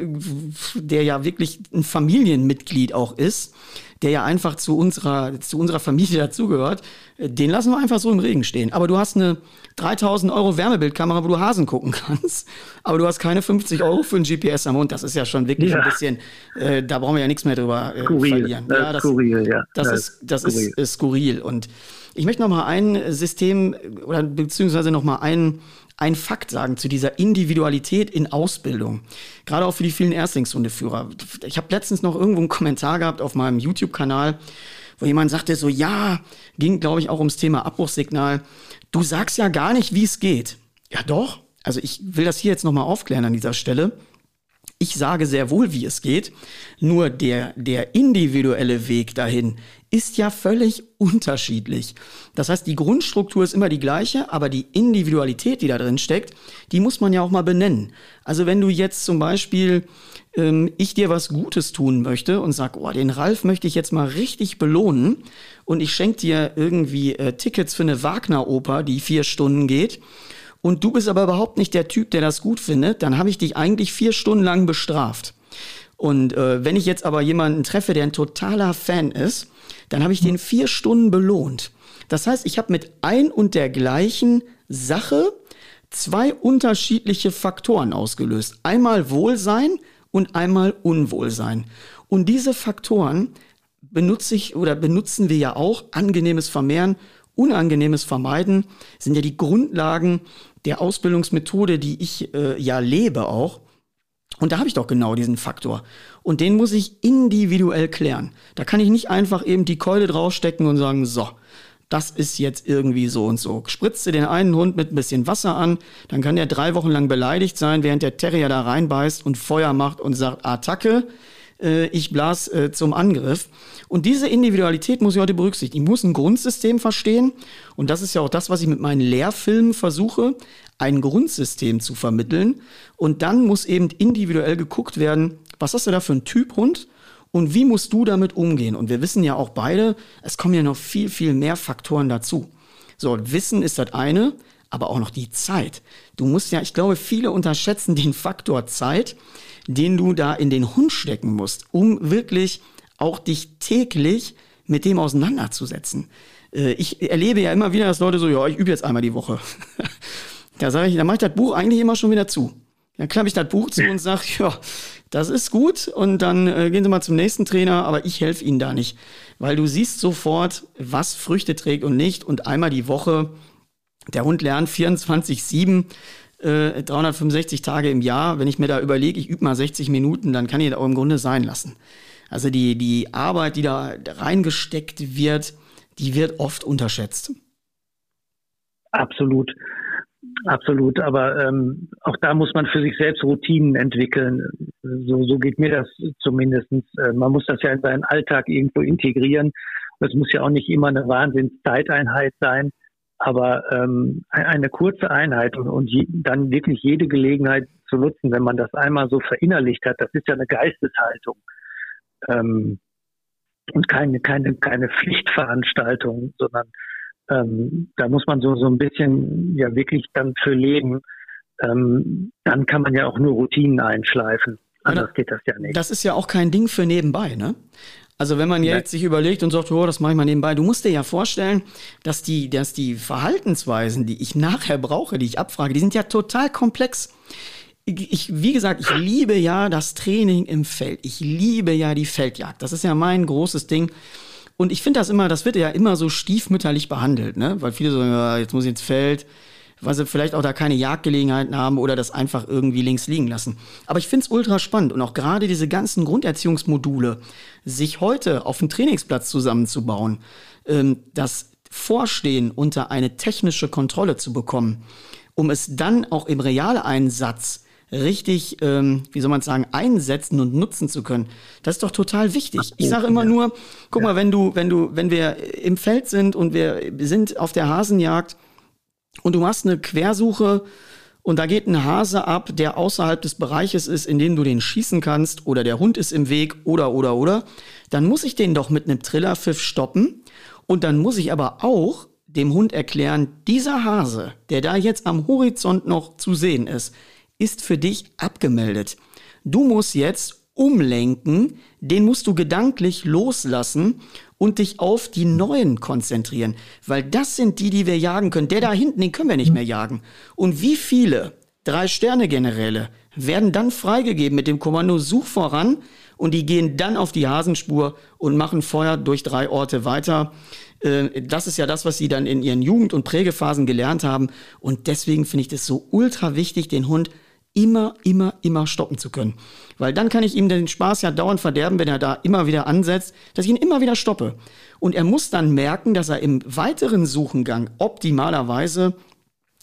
der ja wirklich ein Familienmitglied auch ist, der ja einfach zu unserer, zu unserer Familie dazugehört, den lassen wir einfach so im Regen stehen. Aber du hast eine 3000 Euro Wärmebildkamera, wo du Hasen gucken kannst, aber du hast keine 50 Euro für ein GPS am Hund. Das ist ja schon wirklich ja. ein bisschen, äh, da brauchen wir ja nichts mehr drüber äh, skurril. verlieren. Das ja, das, skurril, ja. Das, das ist, das skurril. ist äh, skurril. Und ich möchte noch mal ein System oder beziehungsweise noch mal ein ein Fakt sagen zu dieser Individualität in Ausbildung. Gerade auch für die vielen Erstlingshundeführer. Ich habe letztens noch irgendwo einen Kommentar gehabt auf meinem YouTube-Kanal, wo jemand sagte so, ja, ging glaube ich auch ums Thema Abbruchssignal. Du sagst ja gar nicht, wie es geht. Ja doch. Also ich will das hier jetzt nochmal aufklären an dieser Stelle. Ich sage sehr wohl, wie es geht. Nur der, der individuelle Weg dahin ist ja völlig unterschiedlich. Das heißt, die Grundstruktur ist immer die gleiche, aber die Individualität, die da drin steckt, die muss man ja auch mal benennen. Also wenn du jetzt zum Beispiel ähm, ich dir was Gutes tun möchte und sag, oh, den Ralf möchte ich jetzt mal richtig belohnen und ich schenke dir irgendwie äh, Tickets für eine Wagner-Oper, die vier Stunden geht und du bist aber überhaupt nicht der Typ, der das gut findet, dann habe ich dich eigentlich vier Stunden lang bestraft. Und äh, wenn ich jetzt aber jemanden treffe, der ein totaler Fan ist, dann habe ich den vier Stunden belohnt. Das heißt, ich habe mit ein und der gleichen Sache zwei unterschiedliche Faktoren ausgelöst. Einmal Wohlsein und einmal Unwohlsein. Und diese Faktoren benutze ich oder benutzen wir ja auch angenehmes Vermehren Unangenehmes vermeiden sind ja die Grundlagen der Ausbildungsmethode, die ich äh, ja lebe auch. Und da habe ich doch genau diesen Faktor. Und den muss ich individuell klären. Da kann ich nicht einfach eben die Keule draufstecken und sagen, so, das ist jetzt irgendwie so und so. Spritze den einen Hund mit ein bisschen Wasser an, dann kann der drei Wochen lang beleidigt sein, während der Terrier da reinbeißt und Feuer macht und sagt, Attacke, äh, ich blas äh, zum Angriff. Und diese Individualität muss ich heute berücksichtigen. Ich muss ein Grundsystem verstehen. Und das ist ja auch das, was ich mit meinen Lehrfilmen versuche, ein Grundsystem zu vermitteln. Und dann muss eben individuell geguckt werden, was hast du da für ein Typ Hund? Und wie musst du damit umgehen? Und wir wissen ja auch beide, es kommen ja noch viel, viel mehr Faktoren dazu. So, Wissen ist das eine, aber auch noch die Zeit. Du musst ja, ich glaube, viele unterschätzen den Faktor Zeit, den du da in den Hund stecken musst, um wirklich auch dich täglich mit dem auseinanderzusetzen. Äh, ich erlebe ja immer wieder, dass Leute so, ja, ich übe jetzt einmal die Woche. da sage ich, da mache ich das Buch eigentlich immer schon wieder zu. Dann klappe ich das Buch zu und sage, ja, das ist gut und dann äh, gehen Sie mal zum nächsten Trainer, aber ich helfe Ihnen da nicht. Weil du siehst sofort, was Früchte trägt und nicht und einmal die Woche, der Hund lernt 24-7, äh, 365 Tage im Jahr. Wenn ich mir da überlege, ich übe mal 60 Minuten, dann kann ich das auch im Grunde sein lassen. Also die, die Arbeit, die da reingesteckt wird, die wird oft unterschätzt. Absolut. Absolut, aber ähm, auch da muss man für sich selbst Routinen entwickeln. So, so geht mir das zumindest. Äh, man muss das ja in seinen Alltag irgendwo integrieren. Das muss ja auch nicht immer eine Wahnsinnszeiteinheit sein, aber ähm, eine kurze Einheit und, und je, dann wirklich jede Gelegenheit zu nutzen, wenn man das einmal so verinnerlicht hat, das ist ja eine Geisteshaltung ähm, und keine, keine, keine Pflichtveranstaltung, sondern ähm, da muss man so, so ein bisschen ja wirklich dann für leben. Ähm, dann kann man ja auch nur Routinen einschleifen. Anders geht das ja nicht. Das ist ja auch kein Ding für nebenbei, ne? Also wenn man jetzt sich überlegt und sagt, oh, das mache ich mal nebenbei, du musst dir ja vorstellen, dass die, dass die Verhaltensweisen, die ich nachher brauche, die ich abfrage, die sind ja total komplex ich, wie gesagt, ich liebe ja das Training im Feld. Ich liebe ja die Feldjagd. Das ist ja mein großes Ding. Und ich finde das immer, das wird ja immer so stiefmütterlich behandelt, ne? Weil viele so, ja, jetzt muss ich ins Feld, weil sie vielleicht auch da keine Jagdgelegenheiten haben oder das einfach irgendwie links liegen lassen. Aber ich finde es ultra spannend und auch gerade diese ganzen Grunderziehungsmodule, sich heute auf dem Trainingsplatz zusammenzubauen, ähm, das Vorstehen unter eine technische Kontrolle zu bekommen, um es dann auch im Realeinsatz richtig, ähm, wie soll man sagen, einsetzen und nutzen zu können. Das ist doch total wichtig. Ich sage immer nur, guck mal, wenn du, wenn du, wenn wir im Feld sind und wir sind auf der Hasenjagd und du machst eine Quersuche und da geht ein Hase ab, der außerhalb des Bereiches ist, in dem du den schießen kannst, oder der Hund ist im Weg, oder, oder, oder, dann muss ich den doch mit einem Trillerpfiff stoppen. Und dann muss ich aber auch dem Hund erklären, dieser Hase, der da jetzt am Horizont noch zu sehen ist, ist für dich abgemeldet. Du musst jetzt umlenken, den musst du gedanklich loslassen und dich auf die neuen konzentrieren, weil das sind die, die wir jagen können. Der da hinten, den können wir nicht mehr jagen. Und wie viele Drei-Sterne-Generäle werden dann freigegeben mit dem Kommando Such voran und die gehen dann auf die Hasenspur und machen Feuer durch drei Orte weiter. Äh, das ist ja das, was sie dann in ihren Jugend- und Prägephasen gelernt haben. Und deswegen finde ich das so ultra wichtig, den Hund immer, immer, immer stoppen zu können. Weil dann kann ich ihm den Spaß ja dauernd verderben, wenn er da immer wieder ansetzt, dass ich ihn immer wieder stoppe. Und er muss dann merken, dass er im weiteren Suchengang optimalerweise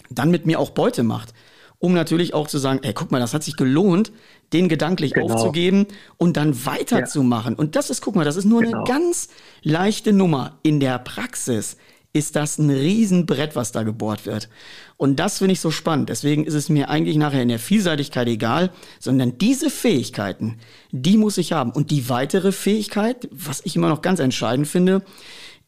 dann mit mir auch Beute macht. Um natürlich auch zu sagen, ey, guck mal, das hat sich gelohnt, den gedanklich genau. aufzugeben und dann weiterzumachen. Ja. Und das ist, guck mal, das ist nur genau. eine ganz leichte Nummer. In der Praxis ist das ein Riesenbrett, was da gebohrt wird. Und das finde ich so spannend. Deswegen ist es mir eigentlich nachher in der Vielseitigkeit egal, sondern diese Fähigkeiten, die muss ich haben. Und die weitere Fähigkeit, was ich immer noch ganz entscheidend finde,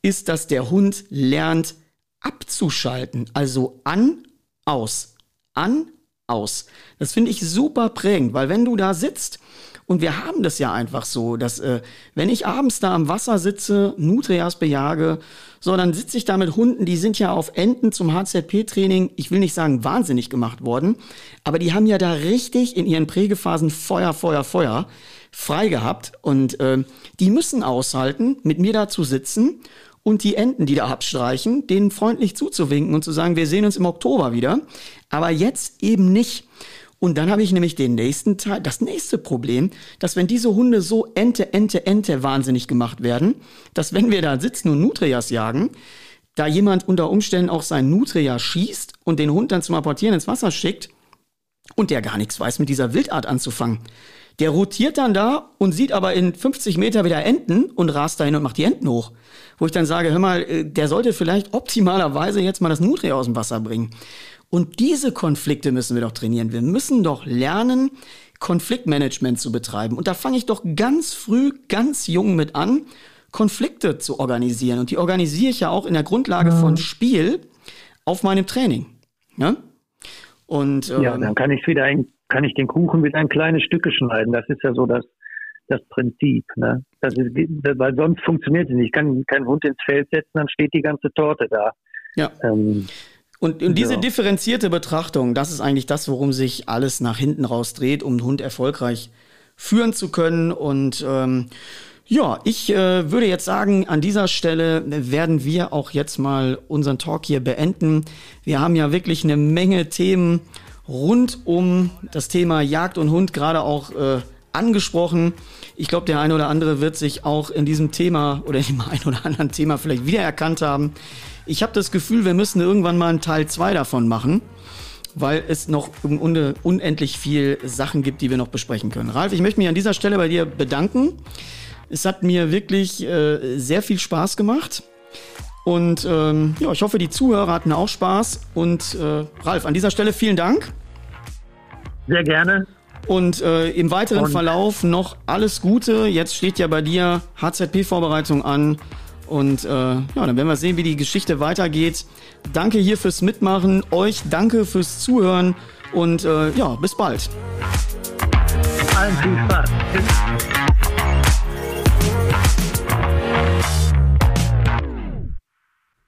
ist, dass der Hund lernt abzuschalten. Also an, aus. An, aus. Das finde ich super prägend, weil wenn du da sitzt und wir haben das ja einfach so, dass äh, wenn ich abends da am Wasser sitze, Nutrias bejage, so, dann sitze ich da mit Hunden, die sind ja auf Enten zum HZP-Training, ich will nicht sagen wahnsinnig gemacht worden, aber die haben ja da richtig in ihren Prägephasen Feuer, Feuer, Feuer frei gehabt und äh, die müssen aushalten, mit mir da zu sitzen und die Enten, die da abstreichen, denen freundlich zuzuwinken und zu sagen, wir sehen uns im Oktober wieder, aber jetzt eben nicht. Und dann habe ich nämlich den nächsten Teil, das nächste Problem, dass wenn diese Hunde so Ente, Ente, Ente wahnsinnig gemacht werden, dass wenn wir da sitzen und Nutrias jagen, da jemand unter Umständen auch sein Nutria schießt und den Hund dann zum Apportieren ins Wasser schickt und der gar nichts weiß mit dieser Wildart anzufangen. Der rotiert dann da und sieht aber in 50 Meter wieder Enten und rast dahin und macht die Enten hoch. Wo ich dann sage, hör mal, äh, der sollte vielleicht optimalerweise jetzt mal das Nutria aus dem Wasser bringen. Und diese Konflikte müssen wir doch trainieren. Wir müssen doch lernen, Konfliktmanagement zu betreiben. Und da fange ich doch ganz früh, ganz jung mit an, Konflikte zu organisieren. Und die organisiere ich ja auch in der Grundlage von mhm. Spiel auf meinem Training. Ja, Und, ähm, ja dann kann ich wieder ein, kann ich den Kuchen wieder ein kleines Stücke schneiden. Das ist ja so das, das Prinzip. Ne? Das ist, weil sonst funktioniert es nicht. Ich kann keinen Hund ins Feld setzen, dann steht die ganze Torte da. Ja. Ähm, und, und diese ja. differenzierte Betrachtung, das ist eigentlich das, worum sich alles nach hinten raus dreht, um den Hund erfolgreich führen zu können. Und ähm, ja, ich äh, würde jetzt sagen, an dieser Stelle werden wir auch jetzt mal unseren Talk hier beenden. Wir haben ja wirklich eine Menge Themen rund um das Thema Jagd und Hund gerade auch äh, angesprochen. Ich glaube, der eine oder andere wird sich auch in diesem Thema oder in dem einen oder anderen Thema vielleicht wiedererkannt haben. Ich habe das Gefühl, wir müssen irgendwann mal einen Teil 2 davon machen, weil es noch unendlich viel Sachen gibt, die wir noch besprechen können. Ralf, ich möchte mich an dieser Stelle bei dir bedanken. Es hat mir wirklich äh, sehr viel Spaß gemacht. Und ähm, ja, ich hoffe, die Zuhörer hatten auch Spaß. Und äh, Ralf, an dieser Stelle vielen Dank. Sehr gerne. Und äh, im weiteren Und Verlauf noch alles Gute. Jetzt steht ja bei dir HZP-Vorbereitung an. Und äh, ja, dann werden wir sehen, wie die Geschichte weitergeht. Danke hier fürs Mitmachen, euch danke fürs Zuhören und äh, ja, bis bald. Allen viel Spaß.